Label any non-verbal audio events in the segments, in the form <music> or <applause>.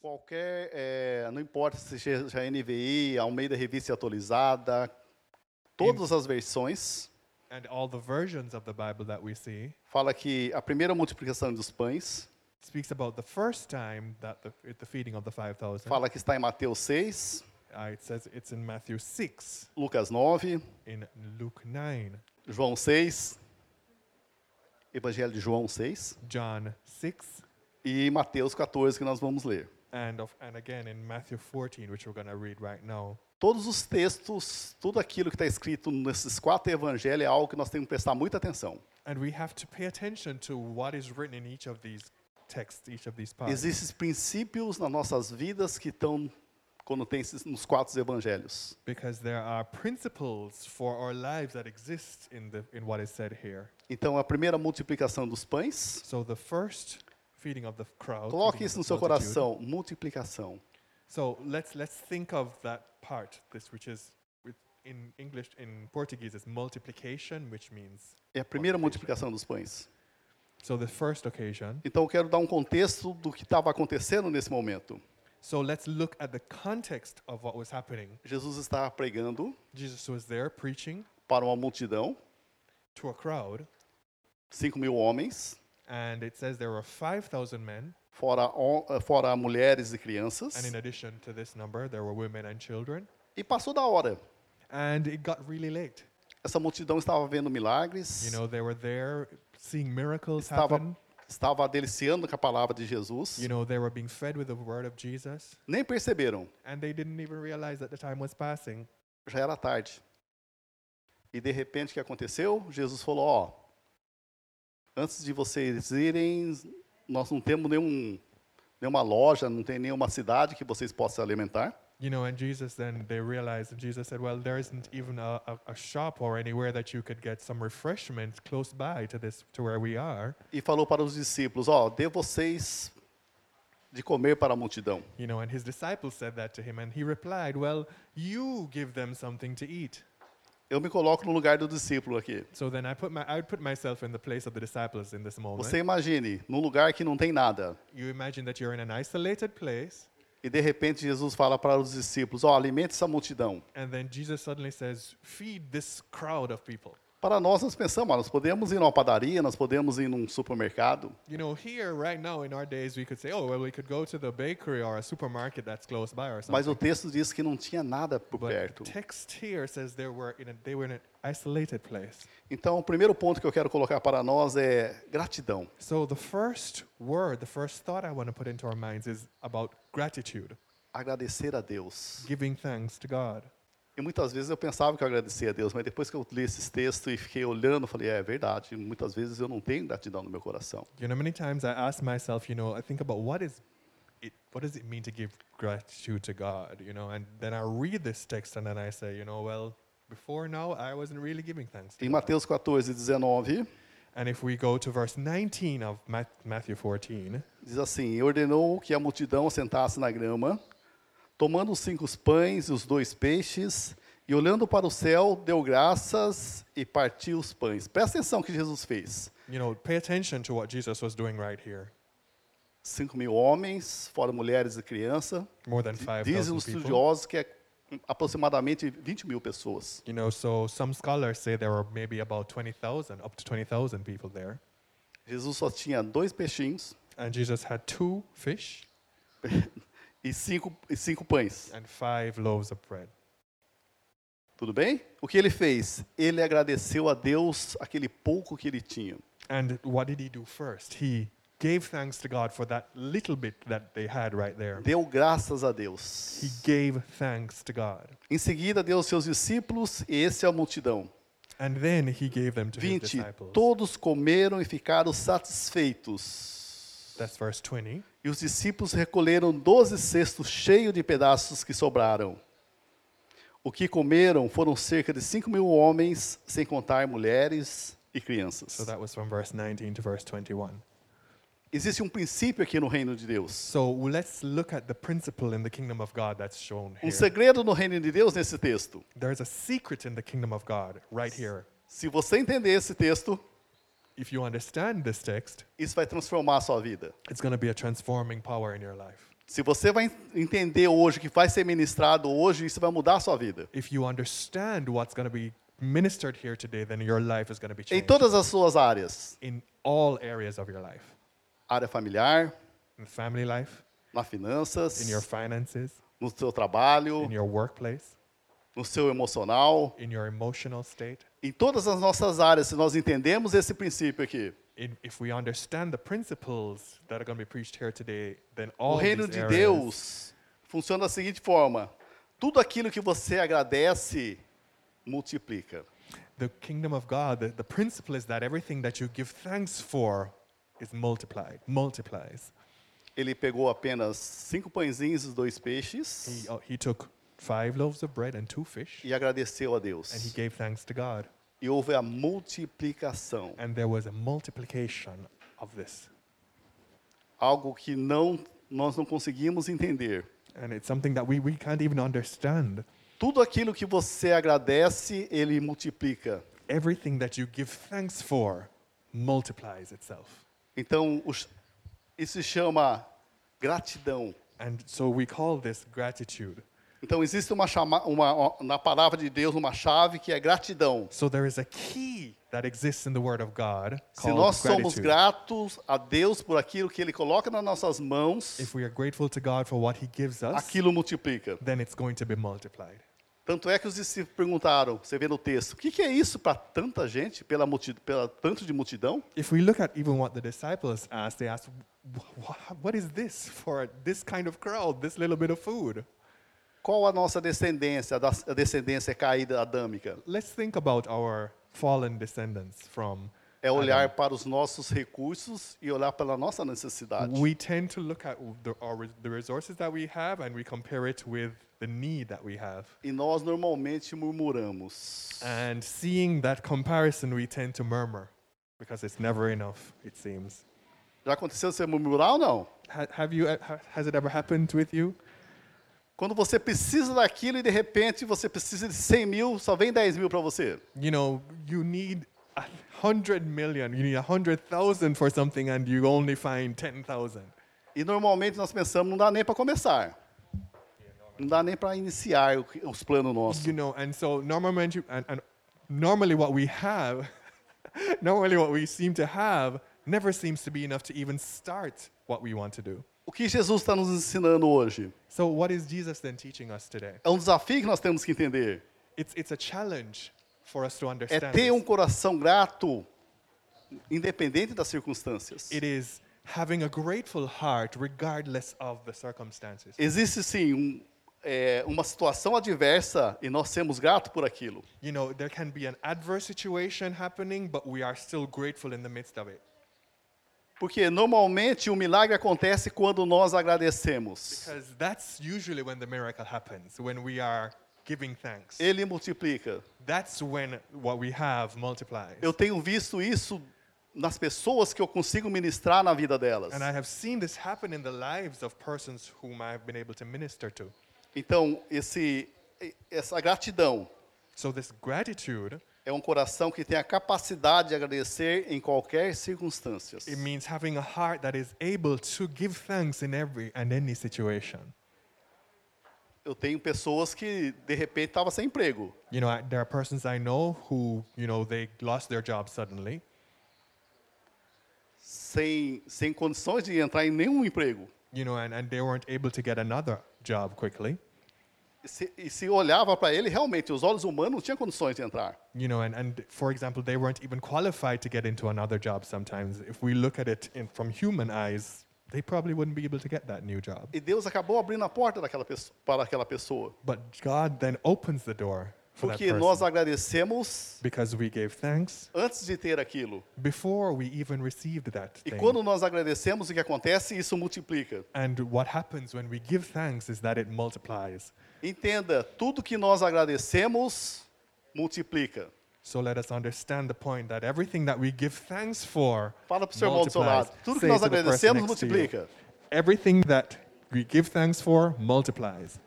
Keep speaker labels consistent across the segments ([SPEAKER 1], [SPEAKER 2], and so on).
[SPEAKER 1] Qualquer, é, não importa se seja NVI, Almeida Revista Atualizada, todas as versões,
[SPEAKER 2] And all the versions of the Bible that we see.
[SPEAKER 1] Fala que a primeira multiplicação dos pães,
[SPEAKER 2] speaks about the first time that the, the feeding of the 5,000.
[SPEAKER 1] fala que está em Mateus 6,
[SPEAKER 2] Uh, it says it's in Matthew 6,
[SPEAKER 1] Lucas 9,
[SPEAKER 2] in Luke 9,
[SPEAKER 1] João 6, Evangelho de João 6
[SPEAKER 2] John 6,
[SPEAKER 1] e Mateus 14 que nós vamos ler.
[SPEAKER 2] And, of, and again in Matthew 14, which we're going to read right now.
[SPEAKER 1] Todos os textos, tudo aquilo que está escrito nesses quatro evangelhos é algo que nós temos que prestar muita atenção.
[SPEAKER 2] And we have to pay attention to what is written in each of these texts, each of these parts.
[SPEAKER 1] Existem princípios nas nossas vidas que estão quando tem esses, nos quatro evangelhos.
[SPEAKER 2] Because there are principles for our lives that exist in, the, in what is said here.
[SPEAKER 1] Então, a primeira multiplicação dos pães,
[SPEAKER 2] So the first feeding of the crowd.
[SPEAKER 1] coloque isso no seu coração, multiplicação.
[SPEAKER 2] So let's let's think of that part, this which is in English, in Portuguese, is multiplication, which means.
[SPEAKER 1] É a primeira multiplicação dos pães.
[SPEAKER 2] So the first occasion.
[SPEAKER 1] Então, eu quero dar um contexto do que estava acontecendo nesse momento.
[SPEAKER 2] So let's look at the context of what was happening.
[SPEAKER 1] Jesus estava pregando
[SPEAKER 2] Jesus was there preaching
[SPEAKER 1] para uma multidão,
[SPEAKER 2] to a crowd,
[SPEAKER 1] 5 mil homens,
[SPEAKER 2] and it says there were 5,000 men,
[SPEAKER 1] fora, eh, fora mulheres e
[SPEAKER 2] and
[SPEAKER 1] crianças,
[SPEAKER 2] in addition to this number, there were women and children.
[SPEAKER 1] e passou da hora.
[SPEAKER 2] And it got really late.
[SPEAKER 1] Essa multidão estava vendo milagres,
[SPEAKER 2] You know, they were there seeing miracles
[SPEAKER 1] estava,
[SPEAKER 2] happen.
[SPEAKER 1] estava deliciando com a palavra de Jesus,
[SPEAKER 2] You know, they were being fed with the word of Jesus,
[SPEAKER 1] nem perceberam,
[SPEAKER 2] and they didn't even realize that the time was passing.
[SPEAKER 1] já era tarde. E de repente o que aconteceu? Jesus falou: Ó, antes de vocês irem, nós não temos nenhum, nenhuma loja, não tem nenhuma cidade que vocês possam alimentar.
[SPEAKER 2] You know, and Jesus then they realized, and Jesus said, Well, there isn't even a, a, a shop or anywhere that you could get some refreshment close by to this to where we are.
[SPEAKER 1] E falou para os discípulos: Ó, dê vocês de comer para a multidão.
[SPEAKER 2] You know, and his disciples said that to him, and he replied, Well, you give them something to eat.
[SPEAKER 1] Eu me coloco no lugar do discípulo aqui.
[SPEAKER 2] So then I put my I would put myself in the place of the disciples in this moment.
[SPEAKER 1] Você imagine, num lugar que não tem nada.
[SPEAKER 2] You imagine that you're in an isolated place,
[SPEAKER 1] E de repente Jesus fala para os discípulos: Ó, alimente essa multidão.
[SPEAKER 2] and then Jesus suddenly says, Feed this crowd of people.
[SPEAKER 1] Para nós, nós pensamos, ó, nós podemos ir numa padaria, nós podemos ir num supermercado,
[SPEAKER 2] You know, here right now in our days, we could say, oh, well, we could go to the bakery or a supermarket that's close by or something.
[SPEAKER 1] mas o texto diz que não tinha nada por
[SPEAKER 2] but
[SPEAKER 1] perto.
[SPEAKER 2] the text here says they were in a, they were in an isolated place.
[SPEAKER 1] Então, o primeiro ponto que eu quero colocar para nós é gratidão.
[SPEAKER 2] So the first word, the first thought I want to put into our minds is about gratitude,
[SPEAKER 1] Agradecer a Deus.
[SPEAKER 2] giving thanks to God.
[SPEAKER 1] E muitas vezes eu pensava que eu agradecia a Deus, mas depois que eu li esses textos e fiquei olhando, falei, é, é verdade, muitas vezes eu não tenho gratidão no meu coração.
[SPEAKER 2] You know, many times I ask myself, you know, I think about what is it, what does it mean to give gratitude to God, you know, and then I read this text and then I say, you know, well, before now I wasn't really giving thanks
[SPEAKER 1] Em. Mateus 14, 19,
[SPEAKER 2] And if we go to verse 19 of Mat- Matthew 14,
[SPEAKER 1] diz assim, e ordenou que a multidão sentasse na grama, tomando os cinco pães e os dois peixes, e olhando para o céu, deu graças e partiu os pães. Presta atenção que Jesus fez.
[SPEAKER 2] you know, pay attention to what Jesus was doing right here.
[SPEAKER 1] Cinco mil homens, fora mulheres e crianças.
[SPEAKER 2] More than
[SPEAKER 1] Dizem
[SPEAKER 2] 5,000
[SPEAKER 1] os estudiosos que é aproximadamente 20 mil pessoas.
[SPEAKER 2] You know, so some scholars say there were maybe about 20,000, up to 20,000 people there.
[SPEAKER 1] Jesus só tinha dois peixinhos
[SPEAKER 2] And Jesus had two fish <laughs>
[SPEAKER 1] e cinco, e cinco pães.
[SPEAKER 2] and five loaves of bread.
[SPEAKER 1] Tudo bem? O que ele fez? Ele agradeceu a Deus aquele pouco que ele tinha.
[SPEAKER 2] And what did he do first? He gave thanks to God for that little bit that they had right there.
[SPEAKER 1] Deu graças a Deus.
[SPEAKER 2] He gave thanks to God.
[SPEAKER 1] Em seguida, deu aos seus discípulos e esse é a multidão.
[SPEAKER 2] And then he gave them to his
[SPEAKER 1] 20.
[SPEAKER 2] disciples.
[SPEAKER 1] Todos comeram e ficaram satisfeitos.
[SPEAKER 2] That's verse 20.
[SPEAKER 1] E os discípulos recolheram doze cestos cheios de pedaços que sobraram. O que comeram foram cerca de cinco mil homens, sem contar mulheres e crianças.
[SPEAKER 2] So that was from verse 19 to verse 21.
[SPEAKER 1] Existe um princípio aqui no reino de Deus.
[SPEAKER 2] So let's look at the principle in the kingdom of God that's shown
[SPEAKER 1] Um
[SPEAKER 2] here.
[SPEAKER 1] segredo no reino de Deus nesse texto.
[SPEAKER 2] There's a secret in the kingdom of God right here.
[SPEAKER 1] Se você entender esse texto,
[SPEAKER 2] If you understand this text,
[SPEAKER 1] isso vai transformar a sua vida.
[SPEAKER 2] it's going to be a transforming power in your life.
[SPEAKER 1] Se você vai en- entender hoje o que vai ser ministrado hoje, isso vai mudar a sua vida.
[SPEAKER 2] If you understand what's going to be ministered here today, then your life is going to be
[SPEAKER 1] Em
[SPEAKER 2] changed
[SPEAKER 1] todas as suas áreas.
[SPEAKER 2] in all areas of your life.
[SPEAKER 1] Área familiar,
[SPEAKER 2] In family life,
[SPEAKER 1] nas finanças,
[SPEAKER 2] in your finances,
[SPEAKER 1] no seu trabalho,
[SPEAKER 2] in your workplace,
[SPEAKER 1] no seu emocional.
[SPEAKER 2] in your emotional state.
[SPEAKER 1] Em todas as nossas áreas, se nós entendemos esse princípio aqui,
[SPEAKER 2] In, if we understand the principles that are going to be preached here today, then
[SPEAKER 1] o
[SPEAKER 2] all
[SPEAKER 1] reino de
[SPEAKER 2] areas,
[SPEAKER 1] Deus funciona da seguinte forma: tudo aquilo que você agradece, multiplica.
[SPEAKER 2] the kingdom of God, the, the principle is that everything that you give thanks for is multiplied, multiplies.
[SPEAKER 1] Ele pegou apenas cinco pãezinhos e dois peixes
[SPEAKER 2] He, uh, he took five loaves of bread and two fish,
[SPEAKER 1] e agradeceu a
[SPEAKER 2] and he gave thanks to God.
[SPEAKER 1] E houve a multiplicação,
[SPEAKER 2] And there was a multiplication of this.
[SPEAKER 1] algo que não nós não conseguimos entender.
[SPEAKER 2] And it's something that we, we can't even understand.
[SPEAKER 1] Tudo aquilo que você agradece, ele multiplica.
[SPEAKER 2] Everything that you give thanks for multiplies itself.
[SPEAKER 1] Então, os- isso se chama gratidão.
[SPEAKER 2] And so we call this gratitude.
[SPEAKER 1] Então, existe uma, chama, uma na palavra de Deus uma chave que é gratidão.
[SPEAKER 2] So there is a key that exists in the Word of God
[SPEAKER 1] Se nós somos
[SPEAKER 2] gratitude.
[SPEAKER 1] gratos a Deus por aquilo que Ele coloca nas nossas mãos,
[SPEAKER 2] If we are grateful to God for what He gives us,
[SPEAKER 1] aquilo multiplica.
[SPEAKER 2] then it's going to be multiplied.
[SPEAKER 1] Tanto é que os discípulos perguntaram, você vê no texto, o que, que é isso para tanta gente, pela, pela tanto de multidão?
[SPEAKER 2] If we look at even what the disciples asked, they asked, "Wh- wh- What is this for this kind of crowd, this little bit of food?
[SPEAKER 1] Qual a nossa descendência, a descendência caída adâmica?
[SPEAKER 2] Let's think about our fallen descendants from.
[SPEAKER 1] É olhar
[SPEAKER 2] Adam.
[SPEAKER 1] para os nossos recursos e olhar pela nossa necessidade.
[SPEAKER 2] We tend to look at the, our, the resources that we have and we compare it with the need that we have.
[SPEAKER 1] E nós normalmente murmuramos.
[SPEAKER 2] And seeing that comparison, we tend to murmur because it's never enough, it seems.
[SPEAKER 1] Já aconteceu você murmurar ou não?
[SPEAKER 2] Ha- have you, ha- has it ever happened with you?
[SPEAKER 1] Quando você precisa daquilo e de repente você precisa de 100 mil, só vem 10 mil para você.
[SPEAKER 2] You know, you need a hundred million, you need a hundred thousand for something and you only find 10,000.
[SPEAKER 1] E normalmente nós pensamos, não dá nem para começar. Não dá nem para iniciar os planos nossos.
[SPEAKER 2] You know, and so normally, and, and normally what we have, <laughs> normally what we seem to have never seems to be enough to even start what we want to do.
[SPEAKER 1] O que Jesus está nos ensinando hoje?
[SPEAKER 2] So what is Jesus then teaching us today?
[SPEAKER 1] É um desafio que nós temos que entender.
[SPEAKER 2] It's, it's a challenge for us to
[SPEAKER 1] É
[SPEAKER 2] understand.
[SPEAKER 1] ter um coração grato, independente das circunstâncias.
[SPEAKER 2] It is having a grateful heart regardless of the circumstances.
[SPEAKER 1] Existe sim um, é, uma situação adversa e nós sermos gratos por aquilo.
[SPEAKER 2] You know, there can be an adverse situation happening, but we are still grateful in the midst of it.
[SPEAKER 1] Porque normalmente o milagre acontece quando nós agradecemos.
[SPEAKER 2] Because that's usually when the miracle happens, when we are giving thanks.
[SPEAKER 1] Ele multiplica.
[SPEAKER 2] That's when what we have multiplies.
[SPEAKER 1] Eu tenho visto isso nas pessoas que eu consigo ministrar na vida delas.
[SPEAKER 2] And I have seen this happen in the lives of persons whom I have been able to minister to.
[SPEAKER 1] Então, esse, essa gratidão
[SPEAKER 2] So this gratitude,
[SPEAKER 1] é um coração que tem a capacidade de agradecer em qualquer circunstância.
[SPEAKER 2] it means having a heart that is able to give thanks in every and any situation.
[SPEAKER 1] Eu tenho pessoas que de repente estavam sem emprego.
[SPEAKER 2] You know, there are persons I know who, you know, they lost their job suddenly,
[SPEAKER 1] sem, sem condições de entrar em nenhum emprego.
[SPEAKER 2] you know, and, and they weren't able to get another job quickly.
[SPEAKER 1] E se, e se olhava para ele, realmente, os olhos humanos não tinham condições de entrar.
[SPEAKER 2] You know, and, and for example, they weren't even qualified to get into another job sometimes. If we look at it in, from human eyes, they probably wouldn't be able to get that new job.
[SPEAKER 1] E Deus acabou abrindo a porta daquela pessoa, para aquela pessoa.
[SPEAKER 2] But God then opens the door for that
[SPEAKER 1] Porque
[SPEAKER 2] person
[SPEAKER 1] nós agradecemos
[SPEAKER 2] because we gave thanks
[SPEAKER 1] antes de ter aquilo.
[SPEAKER 2] before we even received that
[SPEAKER 1] E
[SPEAKER 2] thing.
[SPEAKER 1] quando nós agradecemos, o que acontece? Isso multiplica.
[SPEAKER 2] And what happens when we give thanks is that it multiplies.
[SPEAKER 1] Entenda, tudo que nós agradecemos, multiplica.
[SPEAKER 2] So let us understand the point that everything that we give thanks for
[SPEAKER 1] Fala para o seu irmão do seu
[SPEAKER 2] multiplies.
[SPEAKER 1] lado. Tudo que nós agradecemos, multiplica.
[SPEAKER 2] Everything that we give thanks for multiplies.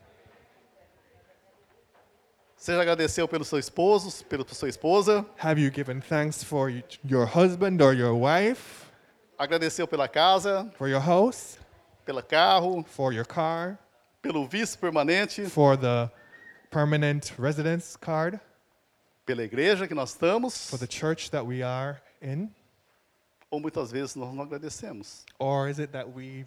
[SPEAKER 1] Você já agradeceu pelo seu esposo, pela sua esposa,
[SPEAKER 2] Have you given thanks for your husband or your wife,
[SPEAKER 1] agradeceu pela casa,
[SPEAKER 2] for your house,
[SPEAKER 1] pelo carro,
[SPEAKER 2] for your car,
[SPEAKER 1] pelo visto permanente,
[SPEAKER 2] for the permanent residence card,
[SPEAKER 1] pela igreja que nós estamos,
[SPEAKER 2] for the church that we are in?
[SPEAKER 1] ou muitas vezes nós não agradecemos.
[SPEAKER 2] Or is it that we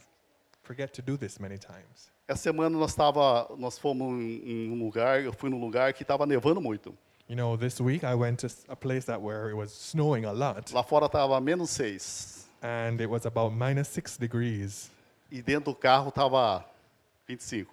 [SPEAKER 2] forget to do this many times?
[SPEAKER 1] Essa semana nós tava, nós fomos em, um lugar, eu fui num lugar que estava nevando muito.
[SPEAKER 2] You know, this week I went to a place that where it was snowing a lot,
[SPEAKER 1] Lá fora estava menos seis
[SPEAKER 2] and it was about minus six degrees.
[SPEAKER 1] e dentro do carro estava 25.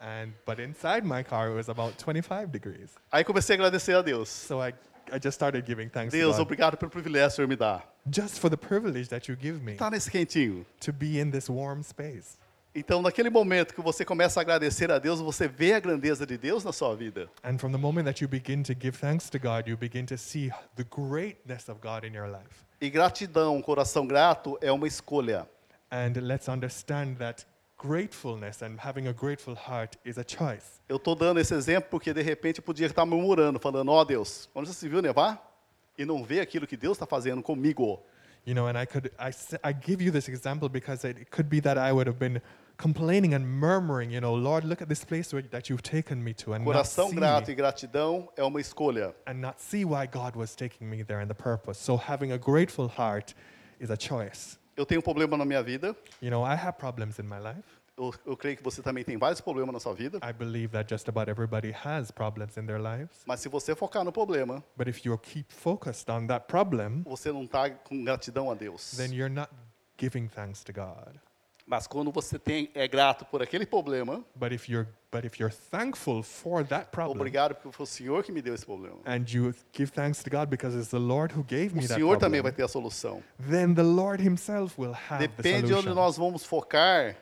[SPEAKER 2] And but inside my car it was about 25 degrees.
[SPEAKER 1] Aí comecei a agradecer a Deus.
[SPEAKER 2] So I, I just started giving thanks
[SPEAKER 1] Deus,
[SPEAKER 2] to God
[SPEAKER 1] obrigado pelo privilégio que o Senhor me dá.
[SPEAKER 2] just for the privilege that you give me
[SPEAKER 1] Tá nesse quentinho.
[SPEAKER 2] to be in this warm space.
[SPEAKER 1] Então, naquele momento que você começa a agradecer a Deus, você vê a grandeza de Deus na sua vida.
[SPEAKER 2] And from the moment that you begin to give thanks to God, you begin to see the greatness of God in your life.
[SPEAKER 1] E gratidão, coração grato, é uma escolha.
[SPEAKER 2] And let's understand that gratefulness and having a grateful heart is a choice.
[SPEAKER 1] Eu estou dando esse exemplo porque, de repente, eu podia estar murmurando, falando, ó Deus, quando você se viu nevar e não vê aquilo que Deus está fazendo comigo.
[SPEAKER 2] You know, and I could I, I give you this example because it, it could be that I would have been complaining and murmuring, you know, Lord, look at this place where, that you've taken me to, and not,
[SPEAKER 1] Coração grato e gratidão é uma escolha.
[SPEAKER 2] and not see why God was taking me there and the purpose. So having a grateful heart is a choice.
[SPEAKER 1] Eu tenho um problema na minha vida.
[SPEAKER 2] You know, I have problems in my life.
[SPEAKER 1] Eu, eu creio que você também tem vários problemas na sua vida.
[SPEAKER 2] I believe that just about everybody has problems in their lives.
[SPEAKER 1] Mas se você focar no problema,
[SPEAKER 2] But if you keep focused on that problem,
[SPEAKER 1] você não está com gratidão a Deus.
[SPEAKER 2] then you're not giving thanks to God.
[SPEAKER 1] Mas quando você tem, é grato por aquele problema,
[SPEAKER 2] But if you're but if you're thankful for that problem
[SPEAKER 1] obrigado porque foi o Senhor que me deu esse problema.
[SPEAKER 2] and you give thanks to God because it's the Lord who gave
[SPEAKER 1] O
[SPEAKER 2] me that
[SPEAKER 1] Senhor também vai
[SPEAKER 2] problem,
[SPEAKER 1] ter a solução.
[SPEAKER 2] then the Lord himself will have the
[SPEAKER 1] Depende de onde
[SPEAKER 2] solution.
[SPEAKER 1] nós vamos focar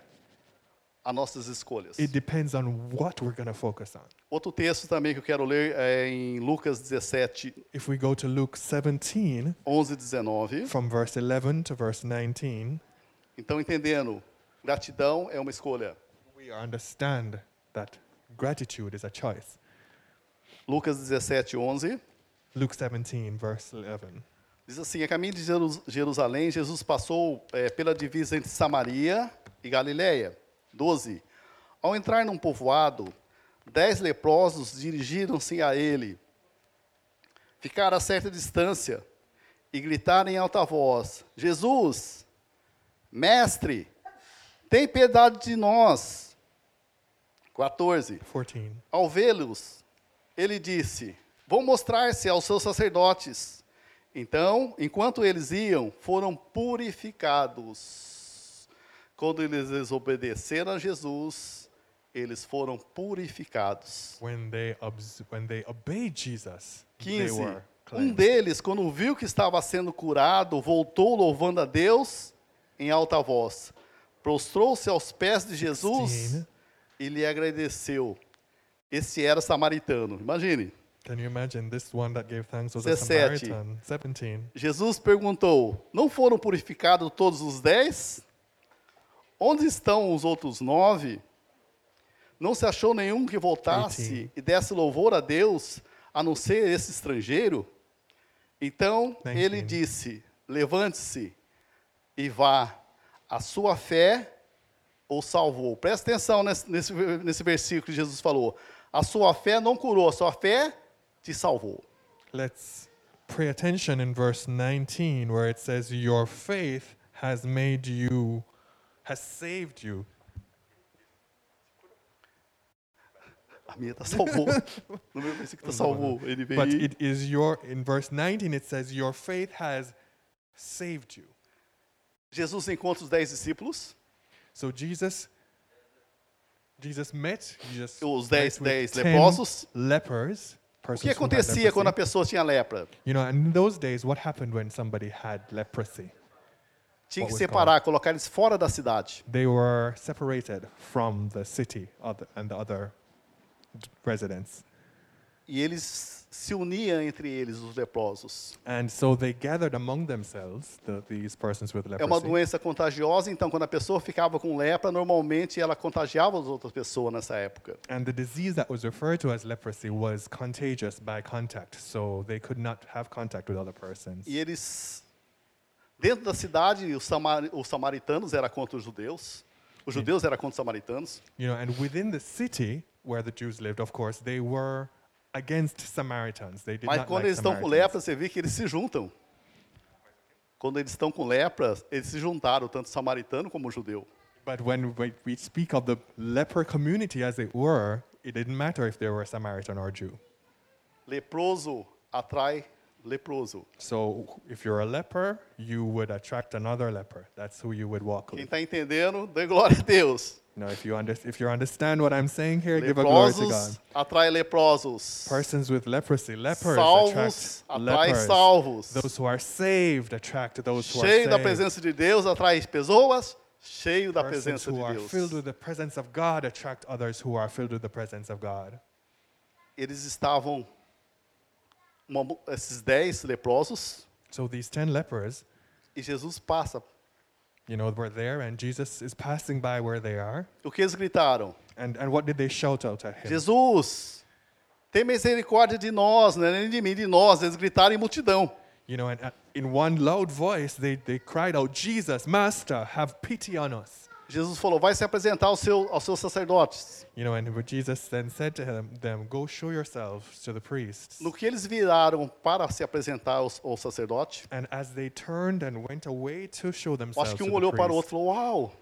[SPEAKER 1] as nossas escolhas.
[SPEAKER 2] It depends on what we're going to focus on.
[SPEAKER 1] Outro texto também que eu quero ler é em Lucas 17,
[SPEAKER 2] If we go to Luke 17
[SPEAKER 1] 11 e 19.
[SPEAKER 2] from verse 11 to verse 19,
[SPEAKER 1] Então, entendendo, gratidão é uma escolha.
[SPEAKER 2] we understand that gratitude is a choice.
[SPEAKER 1] Lucas 17, 11.
[SPEAKER 2] Luke 17 verse 11.
[SPEAKER 1] Diz assim: A caminho de Jerus- Jerusalém, Jesus passou eh, pela divisa entre Samaria e Galiléia. 12. Ao entrar num povoado, dez leprosos dirigiram-se a ele. Ficaram a certa distância e gritaram em alta voz: Jesus, mestre, tem piedade de nós. 14.
[SPEAKER 2] 14.
[SPEAKER 1] Ao vê-los, ele disse: Vou mostrar-se aos seus sacerdotes. Então, enquanto eles iam, foram purificados. Quando eles desobedeceram a Jesus, eles foram purificados.
[SPEAKER 2] When they when they obeyed Jesus, they
[SPEAKER 1] 15.
[SPEAKER 2] were
[SPEAKER 1] Um deles, quando viu que estava sendo curado, voltou louvando a Deus em alta voz. Prostrou-se aos pés de Jesus
[SPEAKER 2] 16.
[SPEAKER 1] e lhe agradeceu. Esse era samaritano. Imagine.
[SPEAKER 2] Can you imagine this one that gave thanks was a
[SPEAKER 1] 17.
[SPEAKER 2] Samaritan? 17.
[SPEAKER 1] Jesus perguntou: Não foram purificados todos os dez? Onde estão os outros nove? Não se achou nenhum que voltasse
[SPEAKER 2] 18.
[SPEAKER 1] e desse louvor a Deus, a não ser esse estrangeiro? Então ele
[SPEAKER 2] 19.
[SPEAKER 1] disse: Levante-se e vá, a sua fé o salvou. Presta atenção nesse, nesse, nesse versículo que Jesus falou: A sua fé não curou, a sua fé te salvou.
[SPEAKER 2] Let's pay attention in verse 19 where it says your faith has made you has saved you.
[SPEAKER 1] A minha tá salvou. <laughs> No meu versículo tá salvou. Ele veio.
[SPEAKER 2] But it is your in verse 19 it says your faith has saved you.
[SPEAKER 1] Jesus encontra os dez discípulos.
[SPEAKER 2] So Jesus Jesus met Jesus
[SPEAKER 1] Os dez, dez
[SPEAKER 2] 10
[SPEAKER 1] leprosos.
[SPEAKER 2] lepers.
[SPEAKER 1] O que acontecia quando a pessoa tinha lepra?
[SPEAKER 2] You know, and in those days, what happened when somebody had leprosy?
[SPEAKER 1] Tinha que separar, colocar eles fora da cidade.
[SPEAKER 2] They were separated from the city and the other residents.
[SPEAKER 1] E eles se uniam entre eles, os leprosos.
[SPEAKER 2] And so they gathered among themselves, the, these persons with
[SPEAKER 1] É uma
[SPEAKER 2] leprosy.
[SPEAKER 1] doença contagiosa, então quando a pessoa ficava com lepra, normalmente ela contagiava as outras pessoas nessa época.
[SPEAKER 2] And the disease that was referred to as leprosy was contagious by contact, so they could not have contact with other persons.
[SPEAKER 1] E eles, dentro da cidade, os, samari- os samaritanos eram contra os judeus. Os judeus eram contra os samaritanos.
[SPEAKER 2] You know, and within the city where the Jews lived, of course, they were against Samaritans. They did
[SPEAKER 1] Mas
[SPEAKER 2] not
[SPEAKER 1] quando
[SPEAKER 2] like
[SPEAKER 1] eles estão com lepra, você vê que eles se juntam. Quando eles estão com lepra, eles se juntaram, tanto samaritano como judeu.
[SPEAKER 2] But when we, speak of the leper community as it were, it didn't matter if they were Samaritan or Jew.
[SPEAKER 1] Leproso atrai leproso.
[SPEAKER 2] So if you're a leper, you would attract another leper. That's who you would walk
[SPEAKER 1] Quem
[SPEAKER 2] with.
[SPEAKER 1] está entendendo, dê glória a Deus.
[SPEAKER 2] You know, if you, under, if you understand what I'm saying here, give a glory to God.
[SPEAKER 1] Leprosos atrai leprosos.
[SPEAKER 2] Persons with leprosy, lepers
[SPEAKER 1] Salvos
[SPEAKER 2] attract
[SPEAKER 1] atrai
[SPEAKER 2] lepers.
[SPEAKER 1] salvos.
[SPEAKER 2] Those who are saved attract those who
[SPEAKER 1] Cheio
[SPEAKER 2] are
[SPEAKER 1] da
[SPEAKER 2] saved.
[SPEAKER 1] presença de Deus atrai pessoas. Cheio da
[SPEAKER 2] Persons
[SPEAKER 1] presença
[SPEAKER 2] who
[SPEAKER 1] de
[SPEAKER 2] are
[SPEAKER 1] Deus.
[SPEAKER 2] filled with the presence of God attract others who are filled with the presence of God.
[SPEAKER 1] Eles estavam, uma esses dez leprosos,
[SPEAKER 2] So these 10 lepers,
[SPEAKER 1] e Jesus passa.
[SPEAKER 2] you know, were there and Jesus is passing by where they are.
[SPEAKER 1] O que eles gritaram?
[SPEAKER 2] And, and what did they shout out at him?
[SPEAKER 1] Jesus, tem misericórdia de nós, não é nem de mim, de nós. Eles gritaram em multidão.
[SPEAKER 2] You know, and uh, in one loud voice, they, they cried out, Jesus, Master, have pity on us.
[SPEAKER 1] Jesus falou: vai se apresentar aos, seu, aos seus sacerdotes.
[SPEAKER 2] You know, and what Jesus then said to them, Go show yourselves to the priests.
[SPEAKER 1] No que eles viraram para se apresentar aos, ao sacerdote,
[SPEAKER 2] And as they turned and went away to show themselves
[SPEAKER 1] acho que um olhou para o outro e falou: Uau,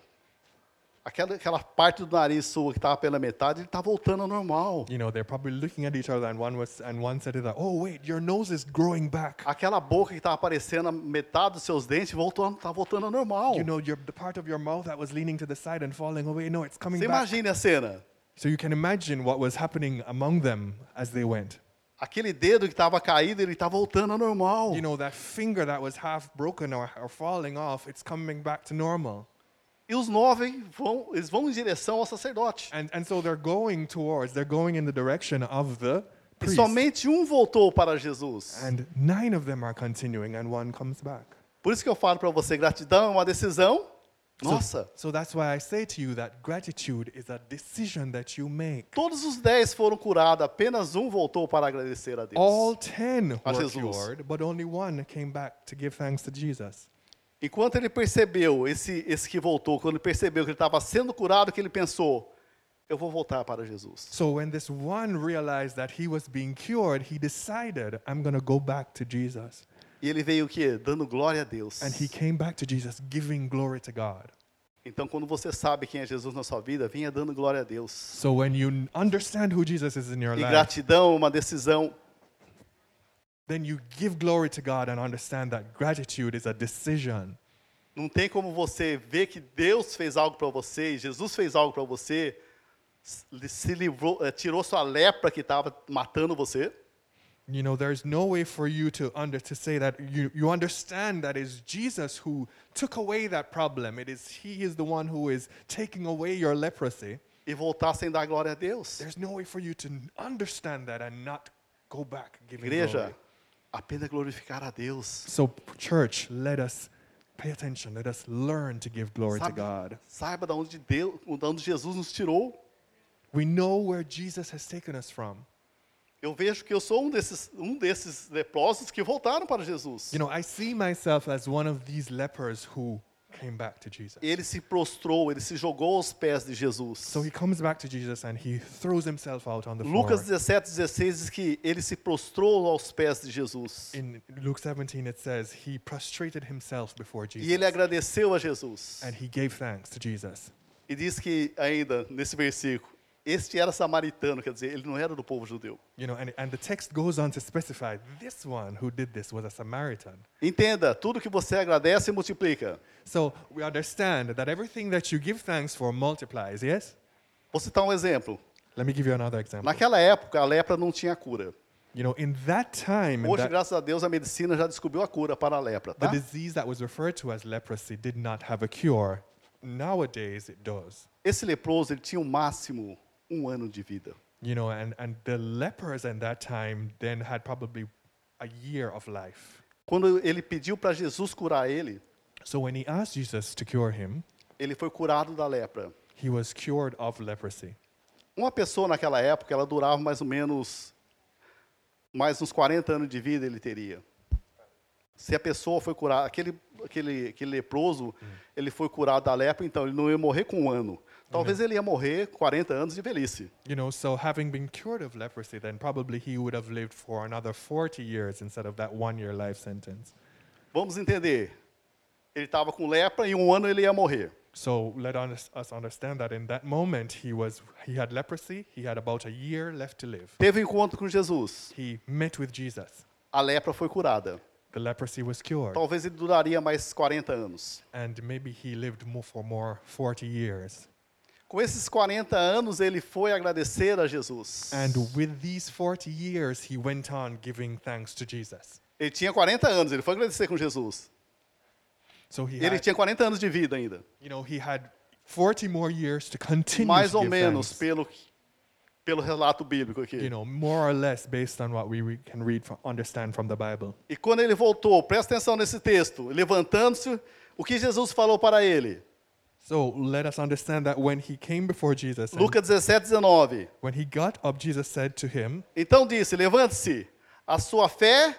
[SPEAKER 1] aquela, aquela parte do nariz sua que estava pela metade, ele está voltando ao normal.
[SPEAKER 2] you know, they're probably looking at each other, and one was, and one said to the, "Oh wait, your nose is growing back.
[SPEAKER 1] Aquela boca que estava aparecendo, a metade dos seus dentes, voltou, está voltando ao normal.
[SPEAKER 2] You know, your, the part of your mouth that was leaning to the side and falling away. No, it's coming
[SPEAKER 1] Você
[SPEAKER 2] back."
[SPEAKER 1] imagine a cena.
[SPEAKER 2] So you can imagine what was happening among them as they went.
[SPEAKER 1] Aquele dedo que estava caído, ele está voltando ao normal.
[SPEAKER 2] You know, that finger that was half broken or, or falling off, it's coming back to normal.
[SPEAKER 1] E os nove vão, eles vão em direção ao sacerdote.
[SPEAKER 2] And, and so they're going towards, they're going in the direction of the
[SPEAKER 1] E
[SPEAKER 2] priest.
[SPEAKER 1] somente um voltou para Jesus.
[SPEAKER 2] And nine of them are continuing, and one comes back.
[SPEAKER 1] Por isso que eu falo para você, gratidão é uma decisão.
[SPEAKER 2] So-
[SPEAKER 1] Nossa,
[SPEAKER 2] So, that's why I say to you that gratitude is a decision that you make.
[SPEAKER 1] todos os dez foram curados, apenas um voltou para agradecer a Deus.
[SPEAKER 2] All ten
[SPEAKER 1] A
[SPEAKER 2] were
[SPEAKER 1] Jesus.
[SPEAKER 2] cured, but only one came back to give thanks to Jesus.
[SPEAKER 1] Enquanto ele percebeu, esse, esse que voltou, quando ele percebeu que ele estava sendo curado, que ele pensou, eu vou voltar para Jesus.
[SPEAKER 2] So when this one realized that he was being cured, he decided, I'm going to go back to Jesus.
[SPEAKER 1] E ele veio o quê? Dando glória a Deus.
[SPEAKER 2] And he came back to Jesus, giving glory to God.
[SPEAKER 1] Então, quando você sabe quem é Jesus na sua vida, venha dando glória a Deus.
[SPEAKER 2] So when you understand who Jesus is in your
[SPEAKER 1] E
[SPEAKER 2] life,
[SPEAKER 1] gratidão é uma decisão.
[SPEAKER 2] Then you give glory to God and understand that gratitude is a decision.
[SPEAKER 1] Não tem como você ver que Deus fez algo para você, Jesus fez algo para você, se livrou, eh, tirou sua lepra que estava matando você.
[SPEAKER 2] You know, there's no way for you to under to say that you, you understand that it's Jesus who took away that problem. It is He is the one who is taking away your leprosy.
[SPEAKER 1] E voltar sem dar glória a Deus.
[SPEAKER 2] There's no way for you to understand that and not go back giving
[SPEAKER 1] Igreja,
[SPEAKER 2] glory.
[SPEAKER 1] Apenas glorificar a Deus.
[SPEAKER 2] So, church, let us pay attention. Let us learn to give glory to God.
[SPEAKER 1] Saiba de onde, Deus, de onde Jesus nos tirou.
[SPEAKER 2] We know where Jesus has taken us from.
[SPEAKER 1] Eu vejo que eu sou um desses, um desses leprosos que voltaram para Jesus.
[SPEAKER 2] You know, I see myself as one of these lepers who came back to Jesus.
[SPEAKER 1] Ele se prostrou, ele se jogou aos pés de Jesus.
[SPEAKER 2] So he comes back to Jesus and he throws himself out on the
[SPEAKER 1] Lucas
[SPEAKER 2] floor.
[SPEAKER 1] 17, 16 diz que ele se prostrou aos pés de Jesus.
[SPEAKER 2] In Luke 17, it says he prostrated himself before
[SPEAKER 1] E ele
[SPEAKER 2] Jesus
[SPEAKER 1] agradeceu a Jesus.
[SPEAKER 2] and he gave thanks to Jesus.
[SPEAKER 1] E diz que ainda, nesse versículo, este era samaritano, quer dizer, ele não era do povo judeu.
[SPEAKER 2] You know, and, and the text goes on to specify this one who did this was a Samaritan.
[SPEAKER 1] Entenda, tudo que você agradece multiplica.
[SPEAKER 2] So we understand that everything that you give thanks for multiplies, yes?
[SPEAKER 1] Vou citar um exemplo.
[SPEAKER 2] Let me give you another example.
[SPEAKER 1] Naquela época, a lepra não tinha cura.
[SPEAKER 2] You know, in that time, in
[SPEAKER 1] Hoje,
[SPEAKER 2] that-
[SPEAKER 1] graças a Deus, a medicina já descobriu a cura para a lepra,
[SPEAKER 2] the
[SPEAKER 1] tá?
[SPEAKER 2] disease that was referred to as leprosy did not have a cure. Nowadays, it does.
[SPEAKER 1] Esse leproso, ele tinha o máximo um ano de vida.
[SPEAKER 2] You know, and, and the lepers in that time then had probably a year of life.
[SPEAKER 1] Quando ele pediu para Jesus curar ele,
[SPEAKER 2] So when he asked Jesus to cure him,
[SPEAKER 1] ele foi curado da lepra.
[SPEAKER 2] he was cured of leprosy.
[SPEAKER 1] Uma pessoa naquela época, ela durava mais ou menos mais uns 40 anos de vida ele teria. Se a pessoa foi curada, aquele, aquele, aquele leproso, ele foi curado da lepra, então ele não ia morrer com um ano. Talvez ele ia morrer 40 anos de velhice.
[SPEAKER 2] You know, so having been cured of leprosy, then probably he would have lived for another 40 years instead of that one year life sentence.
[SPEAKER 1] Vamos entender. Ele estava com lepra e um ano ele ia morrer.
[SPEAKER 2] So let us, us understand that in that moment he was he had leprosy. He had about a year left to live.
[SPEAKER 1] Teve um encontro com Jesus.
[SPEAKER 2] He met with Jesus.
[SPEAKER 1] A lepra foi curada.
[SPEAKER 2] The leprosy was cured,
[SPEAKER 1] Talvez ele duraria mais 40 anos.
[SPEAKER 2] and maybe he lived more for more 40 years.
[SPEAKER 1] Com esses 40 anos, ele foi agradecer a Jesus.
[SPEAKER 2] And with these 40 years, he went on giving thanks to Jesus.
[SPEAKER 1] Ele tinha 40 anos, ele foi agradecer com Jesus.
[SPEAKER 2] So he
[SPEAKER 1] ele
[SPEAKER 2] had,
[SPEAKER 1] tinha 40 anos de vida ainda.
[SPEAKER 2] you know, he had 40 more years to continue
[SPEAKER 1] Mais ou menos
[SPEAKER 2] thanks.
[SPEAKER 1] pelo, pelo relato bíblico
[SPEAKER 2] You
[SPEAKER 1] aqui.
[SPEAKER 2] know, more or less based on what we can read, from, understand from the Bible.
[SPEAKER 1] E quando ele voltou, presta atenção nesse texto, levantando-se, o que Jesus falou para ele?
[SPEAKER 2] So let us understand that when he came before Jesus,
[SPEAKER 1] Lucas 17, 19.
[SPEAKER 2] when he got up, Jesus said to him,
[SPEAKER 1] Então disse: Levante-se, a sua fé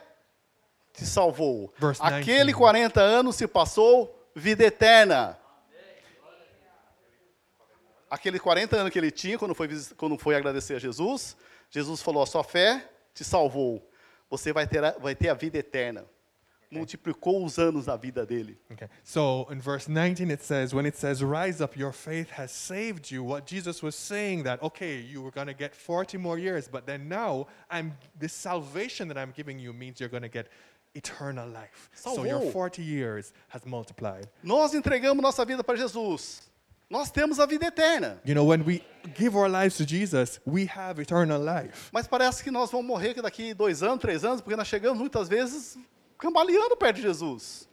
[SPEAKER 1] te salvou.
[SPEAKER 2] Verse
[SPEAKER 1] Aquele
[SPEAKER 2] 19.
[SPEAKER 1] 40 anos se passou, vida eterna. Aquele 40 anos que ele tinha quando foi, quando foi agradecer a Jesus, Jesus falou: A sua fé te salvou. Você vai ter a, vai ter a vida eterna. Multiplicou os anos da vida dele.
[SPEAKER 2] Okay. So in verse 19 it says, when it says, rise up, your faith has saved you, what Jesus was saying that, okay, you were going to get 40 more years, but then now I'm this salvation that I'm giving you means you're going to get eternal life. So your
[SPEAKER 1] Salvou.
[SPEAKER 2] 40 years has multiplied.
[SPEAKER 1] Nós entregamos nossa vida para Jesus. Nós temos a vida eterna.
[SPEAKER 2] You know, when we give our lives to Jesus, we have eternal life.
[SPEAKER 1] Mas parece que nós vamos morrer daqui dois anos, três anos, porque nós chegamos muitas vezes cambaleando perto de Jesus.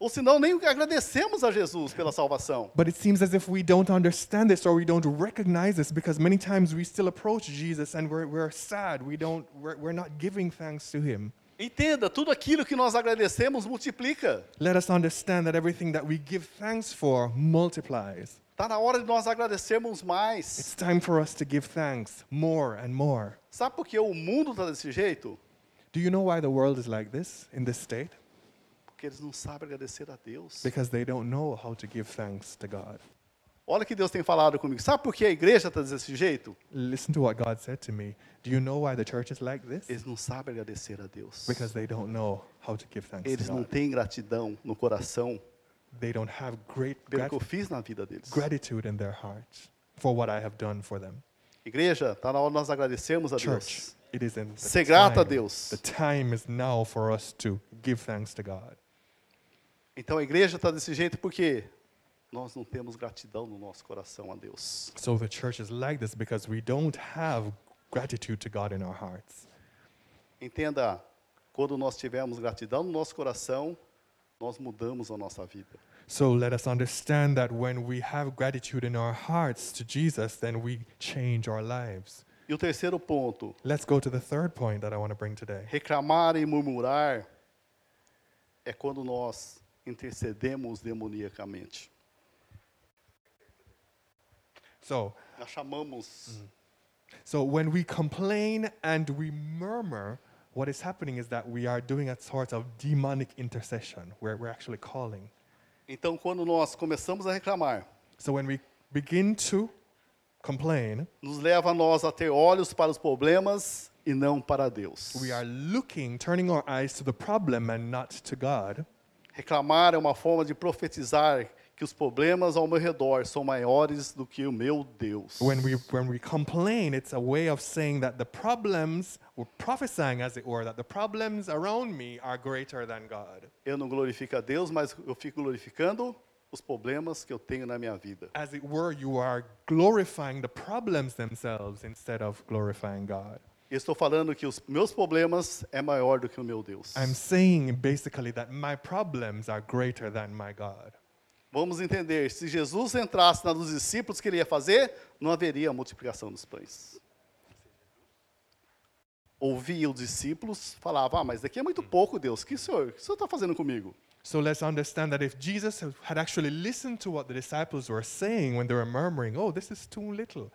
[SPEAKER 1] Ou senão nem agradecemos a Jesus pela salvação.
[SPEAKER 2] But it seems as if we don't understand this or we don't recognize this because many times we still approach Jesus and we're, we're sad. We don't, we're, we're not giving thanks to him.
[SPEAKER 1] Entenda, tudo aquilo que nós agradecemos multiplica.
[SPEAKER 2] Let us understand that everything that we give thanks for multiplies.
[SPEAKER 1] Está na hora de nós agradecermos mais.
[SPEAKER 2] It's time for us to give thanks more and more.
[SPEAKER 1] Sabe por que o mundo está desse jeito?
[SPEAKER 2] Do you know why the world is like this, in this state?
[SPEAKER 1] Porque eles não sabem agradecer a Deus.
[SPEAKER 2] Because they don't know how to give thanks to God.
[SPEAKER 1] Olha o que Deus tem falado comigo. Sabe por que a igreja está desse jeito?
[SPEAKER 2] Listen to what God said to me. Do you know why the church is like this?
[SPEAKER 1] Eles não sabem agradecer a Deus.
[SPEAKER 2] Because they don't know how to give thanks
[SPEAKER 1] Eles
[SPEAKER 2] to
[SPEAKER 1] não
[SPEAKER 2] God.
[SPEAKER 1] têm gratidão no coração
[SPEAKER 2] They don't have great
[SPEAKER 1] pelo que eu fiz na vida deles.
[SPEAKER 2] gratitude in their hearts for what I have done for them.
[SPEAKER 1] Igreja, está na hora de nós agradecermos a
[SPEAKER 2] Church,
[SPEAKER 1] Deus.
[SPEAKER 2] It is in the
[SPEAKER 1] Ser grato a. Deus.
[SPEAKER 2] The time is now for us to give thanks to God.
[SPEAKER 1] Então a igreja está desse jeito porque nós não temos gratidão no nosso coração a Deus.
[SPEAKER 2] So the church is like this because we don't have gratitude to God in our hearts.
[SPEAKER 1] Entenda, quando nós tivermos gratidão no nosso coração, nós mudamos a nossa vida.
[SPEAKER 2] So let us understand that when we have gratitude in our hearts to Jesus, then we change our lives.
[SPEAKER 1] E o terceiro ponto,
[SPEAKER 2] Let's go to the third point that I want to bring today.
[SPEAKER 1] reclamar e murmurar é quando nós intercedemos demoniacamente.
[SPEAKER 2] So,
[SPEAKER 1] Nós chamamos
[SPEAKER 2] so when we complain and we murmur, what is happening is that we are doing a sort of demonic intercession where we're actually calling.
[SPEAKER 1] Então, quando nós começamos a reclamar,
[SPEAKER 2] So when we begin to complain,
[SPEAKER 1] nos leva a nós a ter olhos para os problemas e não para Deus.
[SPEAKER 2] we are looking, turning our eyes to the problem and not to God.
[SPEAKER 1] Reclamar é uma forma de profetizar que os problemas ao meu redor são maiores do que o meu Deus.
[SPEAKER 2] When we when we complain, it's a way of saying that the problems, we're prophesying as it were, that the problems around me are greater than God.
[SPEAKER 1] Eu não glorifico a Deus, mas eu fico glorificando os problemas que eu tenho na minha vida.
[SPEAKER 2] As it were, you are glorifying the problems themselves instead of glorifying God.
[SPEAKER 1] Eu estou falando que os meus problemas é maior do que o meu Deus.
[SPEAKER 2] I'm saying basically that my problems are greater than my God.
[SPEAKER 1] Vamos entender, se Jesus entrasse na dos discípulos, o que ele ia fazer? Não haveria multiplicação dos pães. Ouvia os discípulos, falava, ah, mas daqui é muito pouco, Deus. Que senhor, que o senhor está fazendo comigo?
[SPEAKER 2] So let's understand that if Jesus had actually listened to what the disciples were saying when they were murmuring, oh, this is too little,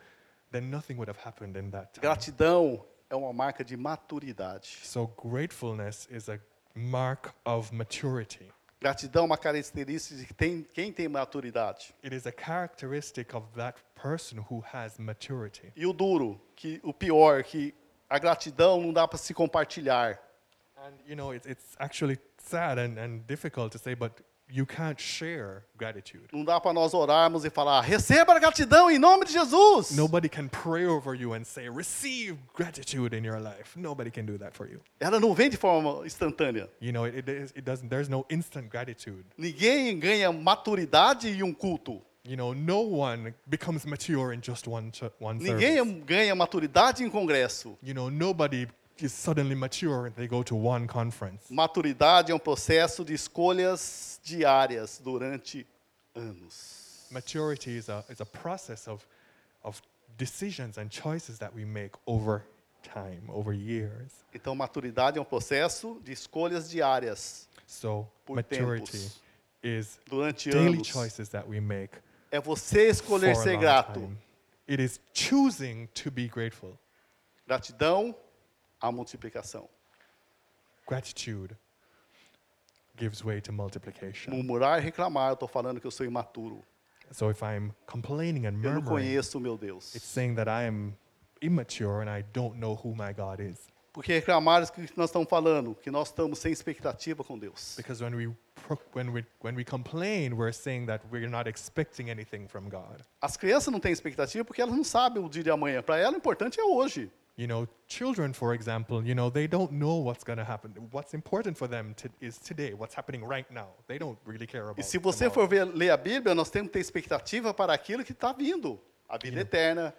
[SPEAKER 2] then nothing would have happened in that time.
[SPEAKER 1] Gratidão é uma marca de maturidade.
[SPEAKER 2] So gratefulness is a mark of maturity.
[SPEAKER 1] Gratidão é uma característica de tem- quem tem maturidade.
[SPEAKER 2] It is a characteristic of that person who has maturity.
[SPEAKER 1] E o duro, que o pior, que a gratidão não dá para se compartilhar.
[SPEAKER 2] And you know, it's, it's actually sad and, and difficult to say, but you can't share gratitude.
[SPEAKER 1] Não dá para nós orarmos e falar: receba a gratidão em nome de Jesus.
[SPEAKER 2] Nobody can pray over you and say, receive gratitude in your life. Nobody can do that for you.
[SPEAKER 1] Ela não vem de forma instantânea.
[SPEAKER 2] You know, it, it, it doesn't, there's no instant gratitude.
[SPEAKER 1] Ninguém ganha maturidade em um culto.
[SPEAKER 2] You know, no one becomes mature in just one, one
[SPEAKER 1] Ninguém
[SPEAKER 2] service.
[SPEAKER 1] ganha maturidade em congresso.
[SPEAKER 2] You know, nobody is suddenly mature and they go to one conference.
[SPEAKER 1] Maturidade é um processo de escolhas diárias durante anos.
[SPEAKER 2] Maturity is a, is a process of, of decisions and choices that we make over time, over years.
[SPEAKER 1] Então, maturidade é um processo de escolhas diárias
[SPEAKER 2] So,
[SPEAKER 1] Por
[SPEAKER 2] maturity
[SPEAKER 1] tempos.
[SPEAKER 2] is
[SPEAKER 1] durante
[SPEAKER 2] daily
[SPEAKER 1] anos.
[SPEAKER 2] choices that we make
[SPEAKER 1] É você escolher
[SPEAKER 2] a
[SPEAKER 1] ser grato.
[SPEAKER 2] It is choosing to be grateful.
[SPEAKER 1] Gratidão à multiplicação.
[SPEAKER 2] Gratitude gives way to multiplication.
[SPEAKER 1] Murmurar e reclamar, eu estou falando que eu sou imaturo.
[SPEAKER 2] So if I'm complaining and
[SPEAKER 1] Eu não
[SPEAKER 2] murmuring,
[SPEAKER 1] conheço o meu Deus.
[SPEAKER 2] it's saying that I am immature and I don't know who my God is.
[SPEAKER 1] Porque reclamar o que nós estamos falando, que nós estamos sem expectativa com Deus.
[SPEAKER 2] Because when we when we when we complain, we're saying that we're not expecting anything from God.
[SPEAKER 1] As crianças não têm expectativa porque elas não sabem o dia de amanhã. Para elas, o importante é hoje.
[SPEAKER 2] You know, children, for example, you know, they don't know what's going to happen. What's important for them to, is today, what's happening right now. They don't really care about
[SPEAKER 1] E se você
[SPEAKER 2] tomorrow.
[SPEAKER 1] for ver, ler a Bíblia, nós temos que ter expectativa para aquilo que está vindo. A vida eterna.